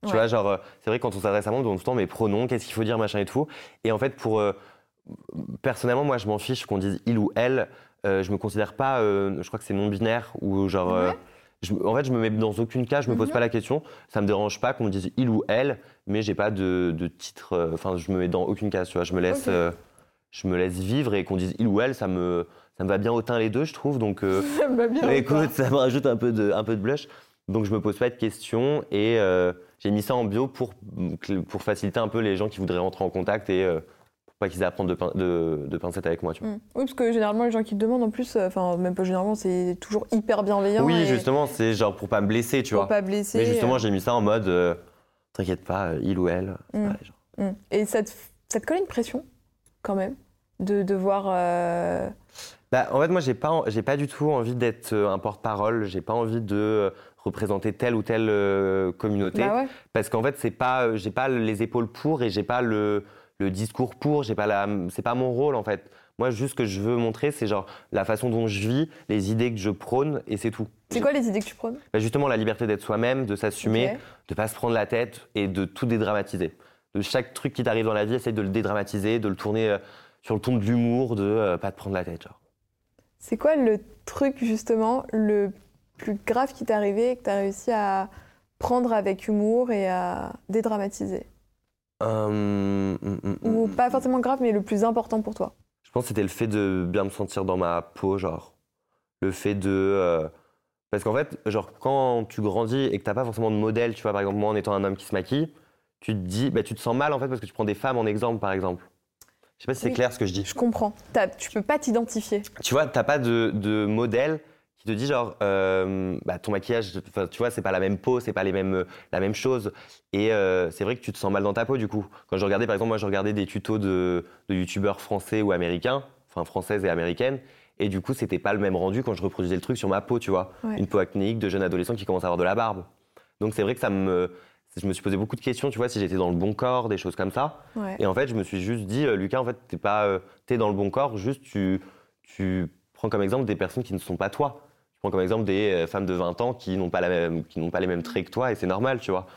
Tu Ouais. vois, genre, euh, c'est vrai, quand on s'adresse à moi, on demande tout le temps mes pronoms, qu'est-ce qu'il faut dire, machin et tout. Et en fait, pour. euh, personnellement, moi, je m'en fiche qu'on dise il ou elle. Je me considère pas. je crois que c'est non-binaire ou genre. Ouais. je- en fait, je me mets dans aucune cas, je me pose Mhm. pas la question. Ça me dérange pas qu'on me dise il ou elle, mais j'ai pas de, de titre. Enfin, je me mets dans aucune case, tu vois. Je me laisse, je me laisse vivre et qu'on dise il ou elle, ça me, ça me va bien au teint les deux, je trouve. Donc. euh, Ça me va bien. écoute, ça me rajoute un peu de, un peu de blush. Donc je me pose pas de questions et euh, j'ai mis ça en bio pour, pour faciliter un peu les gens qui voudraient rentrer en contact et euh, pour pas qu'ils aient à prendre de, pin- de, de pincettes avec moi. Tu vois. Mm. Oui, parce que généralement, les gens qui te demandent, en plus, enfin, même pas généralement, c'est toujours hyper bienveillant. Oui, et justement, c'est genre pour pas me blesser, tu pour vois. pas blesser. Mais justement, euh, j'ai mis ça en mode t'inquiète pas, il ou elle. c'est Mm. pareil, genre. mm. Et ça te, ça te colle une pression, quand même, de devoir. Bah, en fait, moi, j'ai pas, j'ai pas du tout envie d'être euh, un porte-parole. J'ai pas envie de euh, représenter telle ou telle euh, communauté. Bah ouais. parce qu'en fait c'est pas j'ai pas les épaules pour et j'ai pas le, le discours pour j'ai pas la c'est pas mon rôle en fait moi juste ce que je veux montrer c'est genre la façon dont je vis les idées que je prône et c'est tout C'est quoi les idées que tu prônes? Bah, justement la liberté d'être soi-même de s'assumer Ok. de pas se prendre la tête et de tout dédramatiser de chaque truc qui t'arrive dans la vie essaye de le dédramatiser de le tourner euh, sur le ton de l'humour de euh, pas te prendre la tête genre C'est quoi le truc, justement, le plus grave qui t'est arrivé et que tu as réussi à prendre avec humour et à dédramatiser? Euh, hum, hum, Ou hum, pas forcément grave, mais le plus important pour toi? Je pense que c'était le fait de bien me sentir dans ma peau, genre. Le fait de. euh, Parce qu'en fait, genre, quand tu grandis et que t'as pas forcément de modèle, tu vois, par exemple, moi, en étant un homme qui se maquille, tu te dis. Bah, tu te sens mal, en fait, parce que tu prends des femmes en exemple, par exemple. Je sais pas si c'est clair ce que je dis. Je comprends. T'as- tu peux pas t'identifier. Tu vois, t'as pas de, de modèle qui te dit, genre, euh, bah, ton maquillage, tu vois, c'est pas la même peau, c'est pas les mêmes, la même chose. Et euh, c'est vrai que tu te sens mal dans ta peau, du coup. Quand je regardais, par exemple, moi, je regardais des tutos de, de youtubeurs français ou américains, enfin, françaises et américaines. Et du coup, c'était pas le même rendu quand je reproduisais le truc sur ma peau, tu vois. Ouais. Une peau acnéique de jeune adolescent qui commence à avoir de la barbe. Donc c'est vrai que ça me. Je me suis posé beaucoup de questions, tu vois, si j'étais dans le bon corps, des choses comme ça. Ouais. Et en fait, je me suis juste dit, euh, Lucas, en fait, t'es pas, euh, t'es dans le bon corps, juste tu, tu prends comme exemple des personnes qui ne sont pas toi. Tu prends comme exemple des euh, femmes de 20 ans qui n'ont pas, la même, qui n'ont pas les mêmes traits que toi, et c'est normal, tu vois.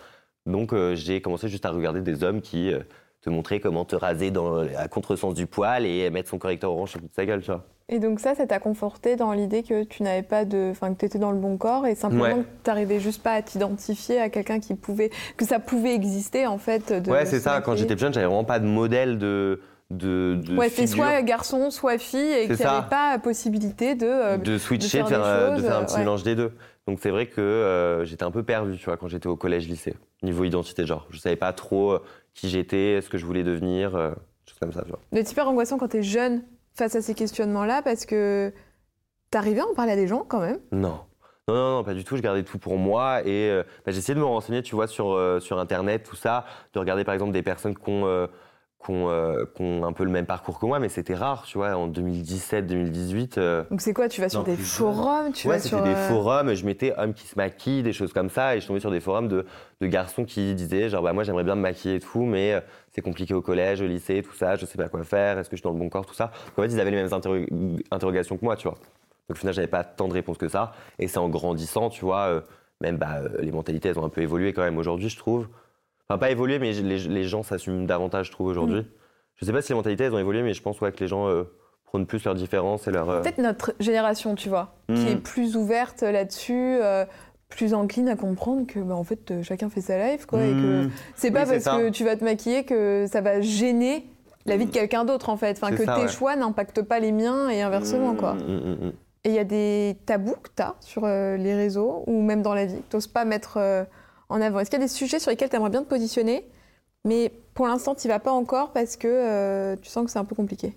Donc euh, j'ai commencé juste à regarder des hommes qui euh, te montraient comment te raser dans, à contresens du poil et mettre son correcteur orange sur toute sa gueule, tu vois. Et donc ça, ça t'a conforté dans l'idée que tu n'avais pas de, enfin que tu étais dans le bon corps et simplement Ouais. que tu n'arrivais juste pas à t'identifier à quelqu'un qui pouvait, que ça pouvait exister en fait. De ouais, c'est ça. Quand j'étais jeune, j'avais vraiment pas de modèle de. de, de Ouais, c'est soit garçon, soit fille et qu'il n'y avait pas possibilité de. euh, de switcher, de faire euh, de faire un petit ouais. mélange des deux. Donc c'est vrai que euh, j'étais un peu perdu, tu vois, quand j'étais au collège-lycée, niveau identité, genre. Je savais pas trop qui j'étais, ce que je voulais devenir, euh, choses comme ça, tu vois. C'est hyper angoissant quand tu es jeune face à ces questionnements-là parce que t'arrivais à en parler à des gens quand même? Non. Non, non, non, pas du tout. Je gardais tout pour moi et euh, bah, j'essayais de me renseigner, tu vois, sur, euh, sur Internet, tout ça, de regarder par exemple des personnes qui ont, euh, qui ont, euh, un peu le même parcours que moi, mais c'était rare, tu vois, en 2017, 2018. euh, Donc c'est quoi Tu vas sur Non, des forums, tu ouais, c'était sur. des euh, forums, je mettais hommes qui se maquillent, des choses comme ça, et je tombais sur des forums de, de garçons qui disaient, genre, bah, moi j'aimerais bien me maquiller et tout, mais euh, c'est compliqué au collège, au lycée, tout ça, je sais pas quoi faire, est-ce que je suis dans le bon corps, tout ça. Donc, en fait, ils avaient les mêmes interro- interrogations que moi, tu vois. Donc au final, j'avais pas tant de réponses que ça, et c'est en grandissant, tu vois, euh, même bah, les mentalités, elles ont un peu évolué quand même aujourd'hui, je trouve. Enfin, pas évolué, mais les, les gens s'assument davantage, je trouve, aujourd'hui. Mm. Je sais pas si les mentalités, elles ont évolué, mais je pense ouais, que les gens euh, prônent plus leurs différences et leurs. euh, Peut-être notre génération, tu vois, qui Mhm. est plus ouverte là-dessus, euh, plus encline à comprendre que bah, en fait euh, chacun fait sa life quoi et que Mmh. c'est pas Oui, parce ça. que tu vas te maquiller que ça va gêner la vie de quelqu'un d'autre en fait enfin que ça, tes ouais. choix n'impactent pas les miens et inversement quoi Mmh, mmh, mmh. et il y a des tabous que tu as sur euh, les réseaux ou même dans la vie que tu n'oses pas mettre en avant est-ce qu'il y a des sujets sur lesquels tu aimerais bien te positionner mais pour l'instant tu vas pas encore parce que euh, tu sens que c'est un peu compliqué?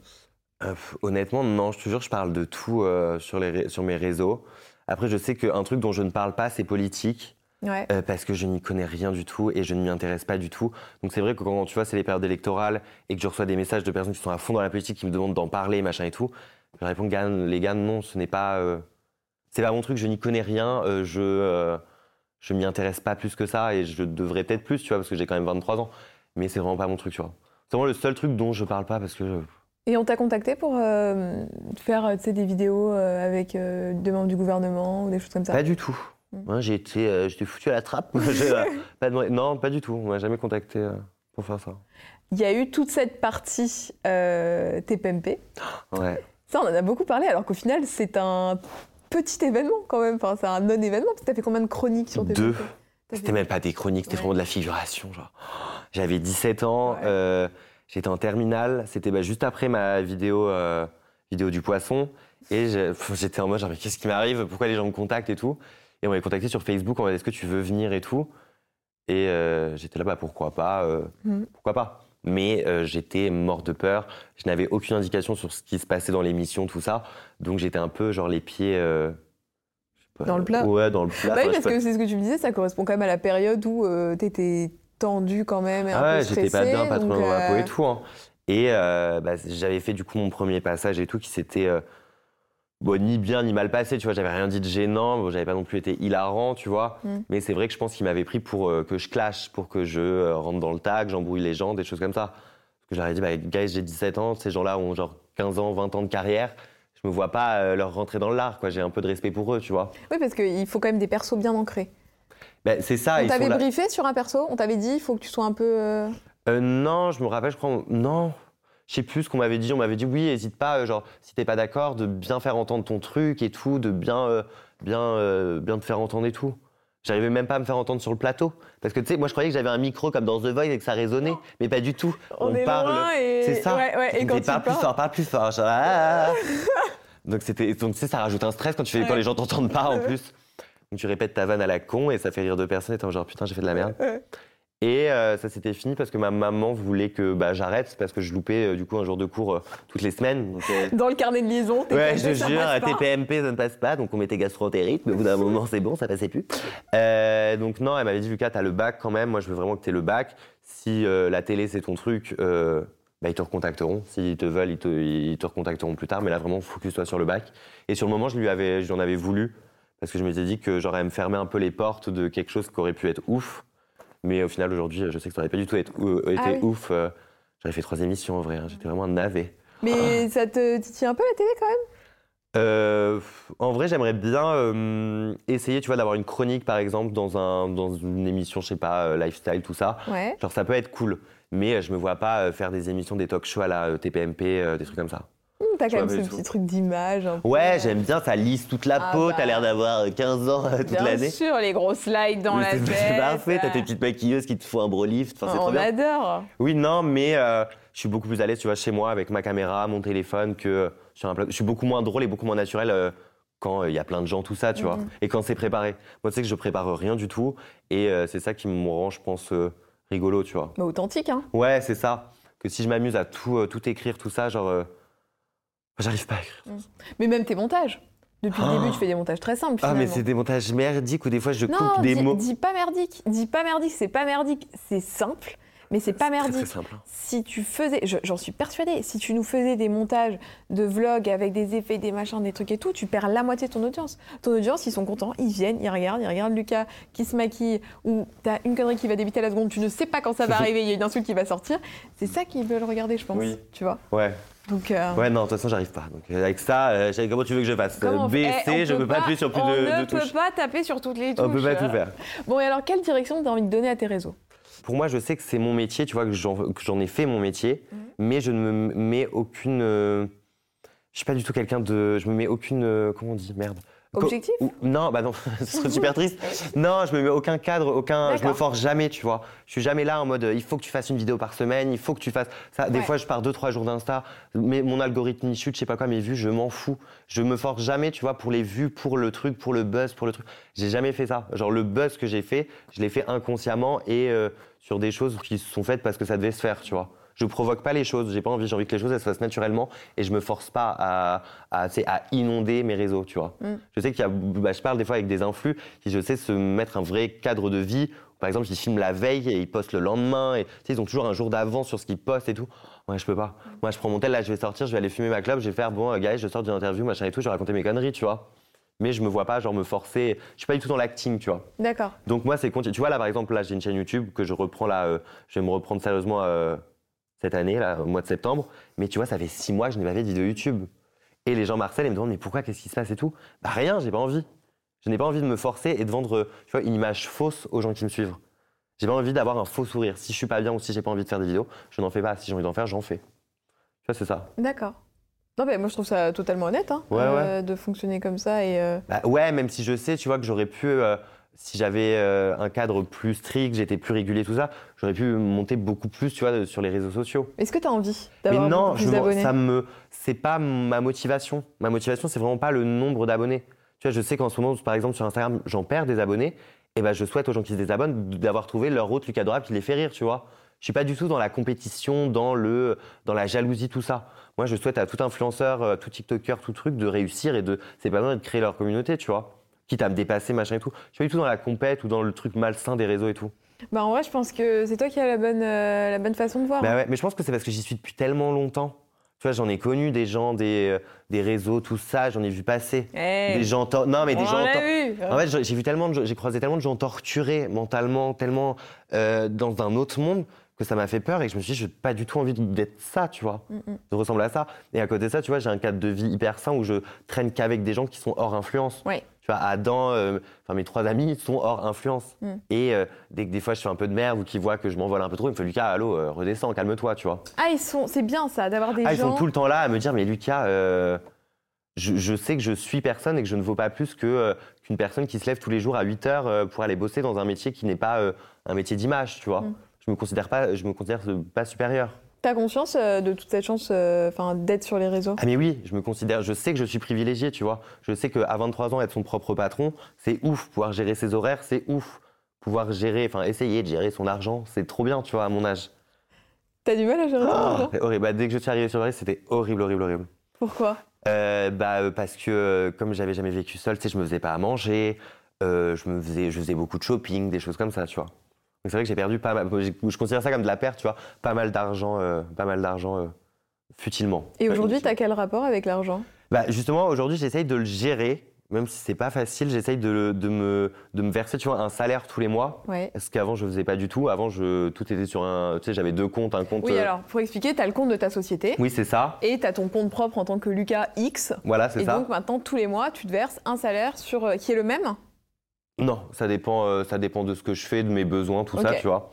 Euh, honnêtement, non, je te jure, je parle de tout euh, sur, les sur mes réseaux. Après, je sais qu'un truc dont je ne parle pas, c'est politique, ouais euh, parce que je n'y connais rien du tout et je ne m'y intéresse pas du tout. Donc c'est vrai que quand tu vois, c'est les périodes électorales et que je reçois des messages de personnes qui sont à fond dans la politique, qui me demandent d'en parler, machin et tout, je réponds, les gars, non, ce n'est pas, euh, c'est pas mon truc, je n'y connais rien, euh, je, je m'y intéresse pas plus que ça et je devrais peut-être plus, tu vois, parce que j'ai quand même 23 ans, mais c'est vraiment pas mon truc, tu vois. C'est vraiment le seul truc dont je parle pas parce que Et on t'a contacté pour euh, faire euh, des vidéos euh, avec euh, des membres du gouvernement ou des choses comme ça? Pas du tout. Mm. Moi, j'ai été, euh, j'étais foutu à la trappe. Je- pas de- non, pas du tout. On m'a jamais contacté pour faire ça. Il y a eu toute cette partie TPMP. Ouais. Ça, on en a beaucoup parlé, alors qu'au final, c'est un petit événement quand même. Enfin, c'est un non-événement. Parce que t'as fait combien de chroniques sur TPMP Deux. C'était même pas des chroniques, c'était Ouais. vraiment de la figuration. Genre. J'avais 17 ans, Ouais. euh, j'étais en terminale. C'était bah, juste après ma vidéo, euh, vidéo du poisson. Et j'étais en mode, genre, mais qu'est-ce qui m'arrive? Pourquoi les gens me contactent et tout? Et on m'avait contacté sur Facebook en mode, est-ce que tu veux venir et tout? Et euh, j'étais là, bah, pourquoi pas Mhm. Pourquoi pas mais euh, j'étais mort de peur. Je n'avais aucune indication sur ce qui se passait dans l'émission, tout ça. Donc j'étais un peu genre les pieds. euh, pas, Dans le plat. Ouais, dans le plat. Bah oui, parce que c'est ce que tu me disais, ça correspond quand même à la période où euh, t'étais tendu quand même et un Ah ouais, j'étais pas bien, pas trop dans ma peau euh, et tout. hein. Et bah, j'avais fait du coup mon premier passage et tout qui s'était bon, ni bien ni mal passé, tu vois. J'avais rien dit de gênant, bon, j'avais pas non plus été hilarant, tu vois. Mm. Mais c'est vrai que je pense qu'il m'avait pris pour euh, que je clash, pour que je euh, rentre dans le tag, j'embrouille les gens, des choses comme ça. Parce que j'aurais dit, bah, guys, j'ai 17 ans, ces gens-là ont genre 15 ans, 20 ans de carrière. Je me vois pas euh, leur rentrer dans l'art, quoi. J'ai un peu de respect pour eux, tu vois. Oui, parce qu'il faut quand même des persos bien ancrés. Ben, c'est ça, on t'avait là- briefé sur un perso? On t'avait dit, il faut que tu sois un peu. non, je me rappelle, je crois. Non, je sais plus ce qu'on m'avait dit. On m'avait dit oui, hésite pas, euh, genre, si t'es pas d'accord, de bien faire entendre ton truc et tout, de bien, euh, bien, euh, bien te faire entendre et tout. J'arrivais même pas à me faire entendre sur le plateau. Parce que tu sais, moi je croyais que j'avais un micro comme dans The Voice et que ça résonnait, mais pas du tout. On, est parle. et. C'est ça. Ouais, ouais, et On quand pas plus fort, pas plus fort. genre, ah, donc c'était, donc tu sais, ça rajoute un stress quand tu fais, quand les gens t'entendent pas en plus. Donc tu répètes ta vanne à la con et ça fait rire deux personnes et t'es genre putain j'ai fait de la merde. Et euh, ça s'était fini parce que ma maman voulait que bah, j'arrête parce que je loupais euh, du coup un jour de cours euh, toutes les semaines. Donc, Dans le carnet de liaison, t'es Ouais, je te ça, jure, passe pas. TPMP, ça ne passe pas, donc on mettait gastroentérite, mais au bout d'un moment, c'est bon, ça passait plus. Donc non, elle m'avait dit, Lucas, t'as le bac quand même, moi je veux vraiment que t'aies le bac. Si la télé, c'est ton truc, bah, ils te recontacteront. S'ils te veulent, ils te, ils te recontacteront plus tard, mais là, vraiment, focus-toi sur le bac. Et sur le moment, je lui avais, je lui en avais voulu, parce que je m'étais dit que j'aurais à me fermer un peu les portes de quelque chose qui aurait pu être ouf. Mais au final, aujourd'hui, je sais que ça n'aurait pas du tout euh, été Ah oui. ouf. Euh, J'avais fait trois émissions en vrai, hein, j'étais vraiment navet. Mais ça te titille un peu la télé quand même? Euh, en vrai, j'aimerais bien euh, essayer, tu vois, d'avoir une chronique, par exemple, dans, un, dans une émission, je sais pas, euh, lifestyle, tout ça. Ouais. Genre, ça peut être cool. Mais je me vois pas faire des émissions, des talk shows à la TPMP, des trucs comme ça. Hum, T'as quand même ce petit truc d'image. Ouais, euh, j'aime bien, ça lisse toute la Ah peau, bah. t'as l'air d'avoir euh, 15 ans euh, toute Bien l'année. sûr, les gros slides dans la C'est- tête. C'est parfait, t'as tes euh, petites maquilleuses qui te font un bro lift, enfin, c'est On trop bien. adore. Oui, non, mais euh, je suis beaucoup plus à l'aise, tu vois, chez moi, avec ma caméra, mon téléphone, que euh, sur un plateau. Je suis beaucoup moins drôle et beaucoup moins naturel euh, quand euh, il y a plein de gens, tout ça, tu vois, Mhm. et quand c'est préparé. Moi, tu sais que je prépare rien du tout, et euh, c'est ça qui me rend, je pense, euh, rigolo, tu vois. Bah, authentique, hein. Ouais, c'est ça. Que si je m'amuse à tout, euh, tout écrire, tout ça, genre. J'arrive pas à écrire. Mais même tes montages. Depuis le début, tu fais des montages très simples. Ah, mais c'est des montages merdiques où des fois je Non, coupe des dis, mots. dis pas merdique. Dis pas merdique, c'est pas merdique. C'est simple, mais c'est pas Très, merdique. très simple. hein. Si tu faisais, je- j'en suis persuadée, si tu nous faisais des montages de vlogs avec des effets, des machins, des trucs et tout, tu perds la moitié de ton audience. Ton audience, ils sont contents, ils viennent, ils regardent, ils regardent Lucas qui se maquille, ou t'as une connerie qui va débiter à la seconde, tu ne sais pas quand ça va arriver, il y a une insulte qui va sortir. C'est ça qu'ils veulent regarder, je pense. Oui. Tu vois Ouais. Donc, euh, Ouais, non, de toute façon, j'arrive pas. Donc, euh, avec ça, euh, comment tu veux que je fasse? Comment on B, C, on je peux pas appuyer sur plus on de, ne de touches. peut pas taper sur toutes les touches. On peut pas tout faire. Bon, et alors, quelle direction tu as envie de donner à tes réseaux? Pour moi, je sais que c'est mon métier, tu vois, que j'en ai fait mon métier, Mhm. mais je ne me mets aucune. euh, je suis pas du tout quelqu'un de. Je me mets aucune. euh, comment on dit Merde. Objectif Ou- Non, bah non, ce serait super triste. Non, je me mets aucun cadre, aucun, je me force jamais, tu vois. Je suis jamais là en mode, il faut que tu fasses une vidéo par semaine, il faut que tu fasses ça. Des Ouais. fois, je pars deux, trois jours d'Insta, mais mon algorithme il chute, je sais pas quoi, mes vues, je m'en fous. Je me force jamais, tu vois, pour les vues, pour le truc, pour le buzz, pour le truc. J'ai jamais fait ça. Genre le buzz que j'ai fait, je l'ai fait inconsciemment et euh, sur des choses qui se sont faites parce que ça devait se faire, tu vois. Je provoque pas les choses, j'ai pas envie, j'ai envie que les choses elles se fassent naturellement et je me force pas à, à, à inonder mes réseaux, tu vois. Mm. Je sais qu'il y a, bah, je parle des fois avec des influx qui, je sais, se mettre un vrai cadre de vie. Par exemple, ils filment la veille et ils postent le lendemain et tu sais, ils ont toujours un jour d'avance sur ce qu'ils postent et tout. Moi, je peux pas. Moi, je prends mon tel, là, je vais sortir, je vais aller fumer ma club, je vais faire, bon, euh, guys, je sors d'une interview, machin et tout, je vais raconter mes conneries, tu vois. Mais je me vois pas, genre, me forcer. Je suis pas du tout dans l'acting, tu vois. D'accord. Donc moi, c'est continu. Tu vois, là, par exemple, là, j'ai une chaîne YouTube que je reprends là. euh, je vais me reprendre sérieusement euh, cette année, là, au mois de septembre. Mais tu vois, ça fait six mois que je n'ai pas fait de vidéo YouTube. Et les gens Marcel, ils me demandent mais pourquoi, qu'est-ce qui se passe et tout? Bah rien, j'ai pas envie. Je n'ai pas envie de me forcer et de vendre, tu vois, une image fausse aux gens qui me suivent. J'ai pas envie d'avoir un faux sourire. Si je suis pas bien ou si j'ai pas envie de faire des vidéos, je n'en fais pas. Si j'ai envie d'en faire, j'en fais. Tu vois, c'est ça. D'accord. Non, mais moi, je trouve ça totalement honnête hein, Ouais, euh, de fonctionner comme ça. Et, euh, Bah ouais, même si je sais, tu vois, que j'aurais pu, euh, si j'avais euh, un cadre plus strict, j'étais plus régulier, tout ça, j'aurais pu monter beaucoup plus, tu vois, sur les réseaux sociaux. Est-ce que tu as envie Mais d'avoir non, beaucoup je ça me, c'est pas ma motivation. Ma motivation, c'est vraiment pas le nombre d'abonnés. Tu vois, je sais qu'en ce moment, par exemple, sur Instagram, j'en perds des abonnés. Et ben, je souhaite aux gens qui se désabonnent d'avoir trouvé leur autre Lucas Dorable qui les fait rire, tu vois. Je suis pas du tout dans la compétition, dans le, dans la jalousie, tout ça. Moi, je souhaite à tout influenceur, euh, tout TikToker, tout truc de réussir et de, c'est pas besoin de créer leur communauté, tu vois. Quitte à me dépasser, machin et tout. Je suis pas du tout dans la compète ou dans le truc malsain des réseaux et tout. Bah, en vrai, je pense que c'est toi qui as la bonne, euh, la bonne façon de voir. Bah hein. ouais, mais je pense que c'est parce que j'y suis depuis tellement longtemps. Tu vois, j'en ai connu des gens, des, euh, des réseaux, tout ça, j'en ai vu passer. Eh, Des gens. Non, mais des on gens. vu. En fait, j'ai vu tellement j'ai croisé tellement de gens torturés mentalement, tellement euh, dans un autre monde que ça m'a fait peur et que je me suis dit, j'ai pas du tout envie d'être ça, tu vois, Mm, mm. de ressembler à ça. Et à côté de ça, tu vois, j'ai un cadre de vie hyper sain où je traîne qu'avec des gens qui sont hors influence. Ouais. Tu vois, Adam, euh, enfin mes trois amis sont hors influence. Mm. Et euh, dès que des fois je fais un peu de merde ou qu'ils voient que je m'envole un peu trop, ils me font Lucas, allô, euh, redescends, calme-toi, tu vois. Ah, ils sont... c'est bien ça, d'avoir des Ah, ils gens. sont tout le temps là à me dire, mais Lucas, euh, je, je sais que je suis personne et que je ne vaux pas plus que, qu'une personne qui se lève tous les jours à 8 heures pour aller bosser dans un métier qui n'est pas un métier d'image, tu vois. Mm. Je me considère pas, je me considère pas supérieur. T'as conscience euh, de toute cette chance euh, enfin, d'être sur les réseaux? Ah mais oui, je me considère, je sais que je suis privilégié, tu vois. Je sais qu'à 23 ans, être son propre patron, c'est ouf. Pouvoir gérer ses horaires, c'est ouf. Pouvoir gérer, enfin essayer de gérer son argent, c'est trop bien, tu vois, à mon âge. T'as du mal à gérer c'est horrible. Bah, dès que je suis arrivé sur Paris, c'était horrible, horrible, horrible. Pourquoi? Euh, bah, parce que comme j'avais jamais vécu seul, tu sais, je me faisais pas à manger, euh, je me faisais, je faisais beaucoup de shopping, des choses comme ça, tu vois. Donc c'est vrai que j'ai perdu pas mal. Je considère ça comme de la perte, tu vois. Pas mal d'argent, euh, pas mal d'argent euh, futilement. Et aujourd'hui, Euh, t'as quel rapport avec l'argent? Bah, justement, aujourd'hui, j'essaye de le gérer, même si c'est pas facile. J'essaye de, me, de me verser, tu vois, un salaire tous les mois. Ouais. Ce qu'avant je faisais pas du tout. Avant, je, tout était sur un, tu sais, j'avais deux comptes, un compte. Oui, euh, alors, pour expliquer, t'as le compte de ta société Oui, c'est ça. et t'as ton compte propre en tant que Lucas X. Voilà, c'est Et ça. donc maintenant, tous les mois, tu te verses un salaire sur, euh, qui est le même? Non, ça dépend, euh, ça dépend de ce que je fais, de mes besoins, tout ça, Ok. tu vois.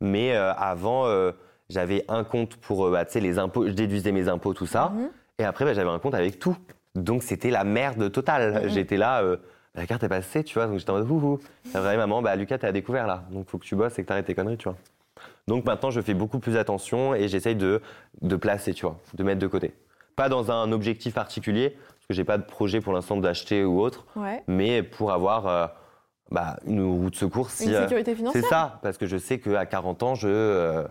Mais euh, avant, euh, j'avais un compte pour, euh, bah, tu sais, les impôts, je déduisais mes impôts, tout ça. Mhm. Et après, bah, j'avais un compte avec tout. Donc c'était la merde totale. Mhm. J'étais là, euh, la carte est passée, tu vois. Donc j'étais en mode, ouhou. La vraie maman, bah Lucas, t'es à découvert là. Donc faut que tu bosses et que t'arrêtes tes conneries, tu vois. Donc maintenant, je fais beaucoup plus attention et j'essaye de, de placer, tu vois, de mettre de côté. Pas dans un objectif particulier, parce que j'ai pas de projet pour l'instant d'acheter ou autre, Ouais. mais pour avoir euh, bah, une roue de secours si. Une euh, sécurité financière c'est ça, parce que je sais qu'à 40 ans, je. euh,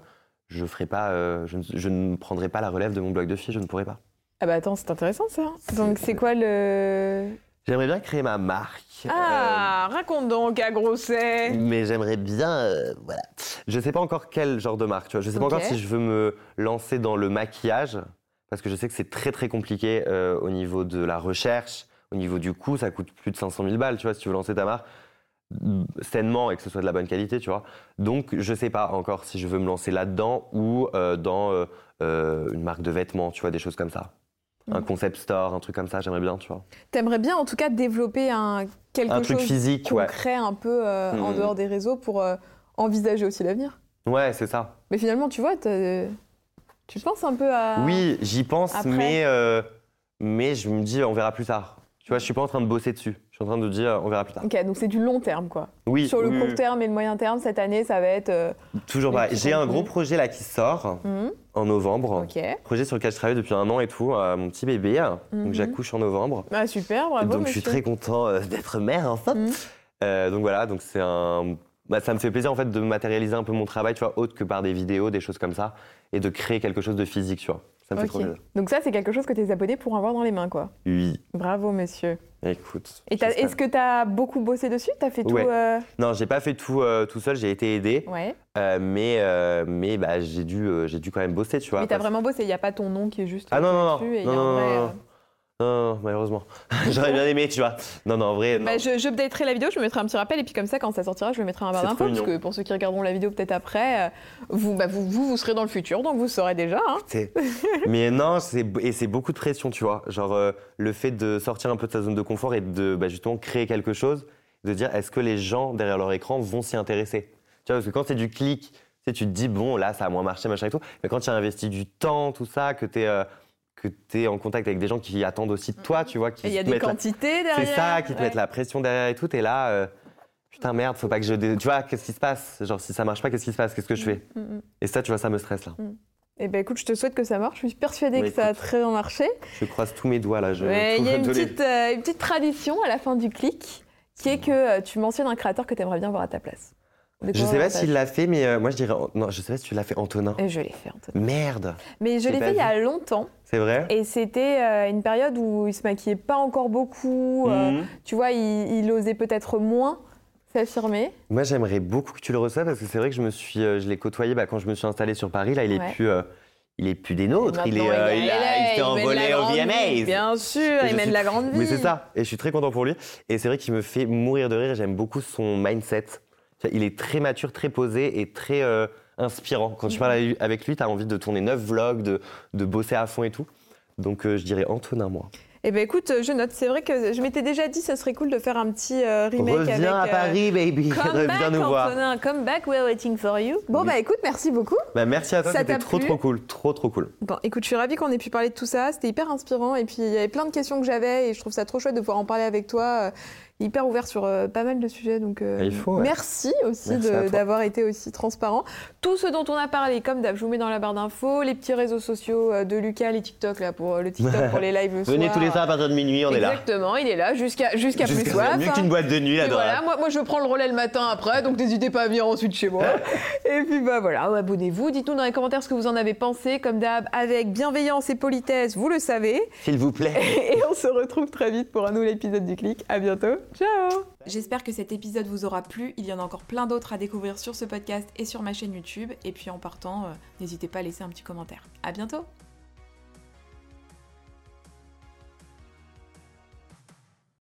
je ferai pas, euh, je, ne, je ne prendrai pas la relève de mon bloc de filles, je ne pourrai pas. Ah bah attends, c'est intéressant ça. Donc c'est quoi le... J'aimerais bien créer ma marque. Ah, raconte donc à Grosset mais j'aimerais bien, euh, voilà. Je sais pas encore quel genre de marque, tu vois. Je sais pas encore si je veux me lancer dans le maquillage, parce que je sais que c'est très très compliqué euh, au niveau de la recherche, au niveau du coût, ça coûte plus de 500 000 balles, tu vois, si tu veux lancer ta marque sainement et que ce soit de la bonne qualité, tu vois. Donc, je sais pas encore si je veux me lancer là-dedans ou euh, dans euh, euh, une marque de vêtements, tu vois, des choses comme ça. Un Mhm. concept store, un truc comme ça, j'aimerais bien, tu vois. T'aimerais bien en tout cas développer un, quelque Un truc chose physique, ouais. concret un peu en Mhm. dehors des réseaux pour envisager aussi l'avenir. Ouais, c'est ça. Mais finalement, tu vois, tu penses un peu à... Oui, j'y pense, Après? mais, mais je me dis, on verra plus tard. Tu vois, je suis pas en train de bosser dessus. Suis en train de dire, on verra plus tard. Ok, donc c'est du long terme, quoi. Oui, Sur le oui, court terme et le moyen terme, cette année, ça va être. euh, toujours petits J'ai un gros projet là qui sort mhm, en novembre. Ok. Projet sur lequel je travaille depuis un an et tout, euh, mon petit bébé. Mhm. Donc j'accouche en novembre. Ah, super, bravo. donc je suis très content euh, d'être mère enfin. Mhm. Euh, donc voilà, donc c'est un. bah, ça me fait plaisir en fait de matérialiser un peu mon travail, tu vois, autre que par des vidéos, des choses comme ça, et de créer quelque chose de physique, tu vois. Ça me fait trop plaisir. Donc, ça, c'est quelque chose que tes abonnés pourront avoir dans les mains, quoi. Oui, Bravo, monsieur. écoute. Et est-ce que tu as beaucoup bossé dessus? T'as fait tout. Euh, Non, j'ai pas fait tout euh, tout seul, j'ai été aidé, Ouais. euh, mais euh, mais bah, j'ai dû j'ai dû quand même bosser, tu vois. Mais t'as vraiment bossé, il n'y a pas ton nom qui est juste. Ah non non non, et y non, a un non, vrai, non, non. Non, non, malheureusement. J'aurais bien aimé, tu vois. Non, non, en vrai, non. Bah, je, je updaterai la vidéo, je me mettrai un petit rappel et puis comme ça, quand ça sortira, je le mettrai en barre d'infos parce que pour ceux qui regarderont la vidéo peut-être après, euh, vous, bah, vous, vous, vous serez dans le futur, donc vous saurez déjà. hein. Mais non, et c'est beaucoup de pression, tu vois. Genre euh, le fait de sortir un peu de sa zone de confort et de bah, justement créer quelque chose, de dire est-ce que les gens derrière leur écran vont s'y intéresser? Tu vois, parce que quand c'est du clic, tu, sais, tu te dis bon, là, ça a moins marché, machin et tout. Mais quand tu as investi du temps, tout ça, que tu es, que es en contact avec des gens qui attendent aussi de toi, tu vois, qui Et il y a des mettent la- quantités derrière. C'est ça, qui te ouais. mettent la pression derrière et tout. Et là, euh, putain, merde, faut pas que je. Tu vois, qu'est-ce qui se passe? Genre, si ça marche pas, qu'est-ce qui se passe? Qu'est-ce que je fais? Mm, mm. Et ça, tu vois, ça me stresse là. Eh ben écoute, je te souhaite que ça marche. Je suis persuadée que ça a très bien marché. Je croise tous mes doigts là. Ouais, Il y a une petite, euh, une petite tradition à la fin du clic qui est que euh, tu mentionnes un créateur que tu aimerais bien voir à ta place. De Je sais pas s'il l'a fait, mais euh, moi je dirais. Non, je sais pas si tu l'as fait, Antonin. Et je l'ai fait, Antoine. Merde, Mais je l'ai fait il y a longtemps. C'est vrai Et c'était euh, une période où il se maquillait pas encore beaucoup. euh, Mhm. Tu vois, il, il osait peut-être moins s'affirmer. Moi j'aimerais beaucoup que tu le reçoives parce que c'est vrai que je me suis, euh, je l'ai côtoyé bah, quand je me suis installé sur Paris. Là, il est Ouais. plus. il est plus des nôtres, il, est, il, a- il envolé au. VMAs. Bien sûr, Et il mène suis- la grande vie. Mais c'est ça, et je suis très content pour lui. Et c'est vrai qu'il me fait mourir de rire. J'aime beaucoup son mindset. Il est très mature, très posé et très inspirant. Quand tu parles avec lui, tu as envie de tourner neuf vlogs, de, de bosser à fond et tout. Donc euh, je dirais Antonin, moi. Eh ben écoute, je note. C'est vrai que je m'étais déjà dit, ça serait cool de faire un petit euh, remake Reviens avec. à euh, Paris, baby. Come Reviens back, nous voir. Antonin, come back, we're waiting for you. Bon, Oui. bah écoute, merci beaucoup. Bah, merci à toi, Ça c'était t'a trop trop cool. Trop trop cool. Bon, écoute, je suis ravie qu'on ait pu parler de tout ça. C'était hyper inspirant. Et puis, il y avait plein de questions que j'avais. Et je trouve ça trop chouette de pouvoir en parler avec toi. Hyper ouvert sur euh, pas mal de sujets. Donc, euh, Il faut, ouais. merci aussi d'avoir été aussi transparent. Tout ce dont on a parlé, comme d'hab, je vous mets dans la barre d'infos. Les petits réseaux sociaux euh, de Lucas, les TikTok, là, pour le TikTok, pour les lives le Venez soir. tous les soirs à partir de minuit, on est là. Exactement, il est là jusqu'à jusqu'à plus soif. mieux hein. qu'une boîte de nuit, là, voilà, moi, moi je prends le relais le matin après, donc n'hésitez pas à venir ensuite chez moi. et puis bah voilà, abonnez-vous, dites-nous dans les commentaires ce que vous en avez pensé, comme d'hab, avec bienveillance et politesse, vous le savez. S'il vous plaît. Et on se retrouve très vite pour un nouvel épisode du Clic. À bientôt, ciao J'espère que cet épisode vous aura plu. Il y en a encore plein d'autres à découvrir sur ce podcast et sur ma chaîne YouTube. Et puis en partant, euh, n'hésitez pas à laisser un petit commentaire. À bientôt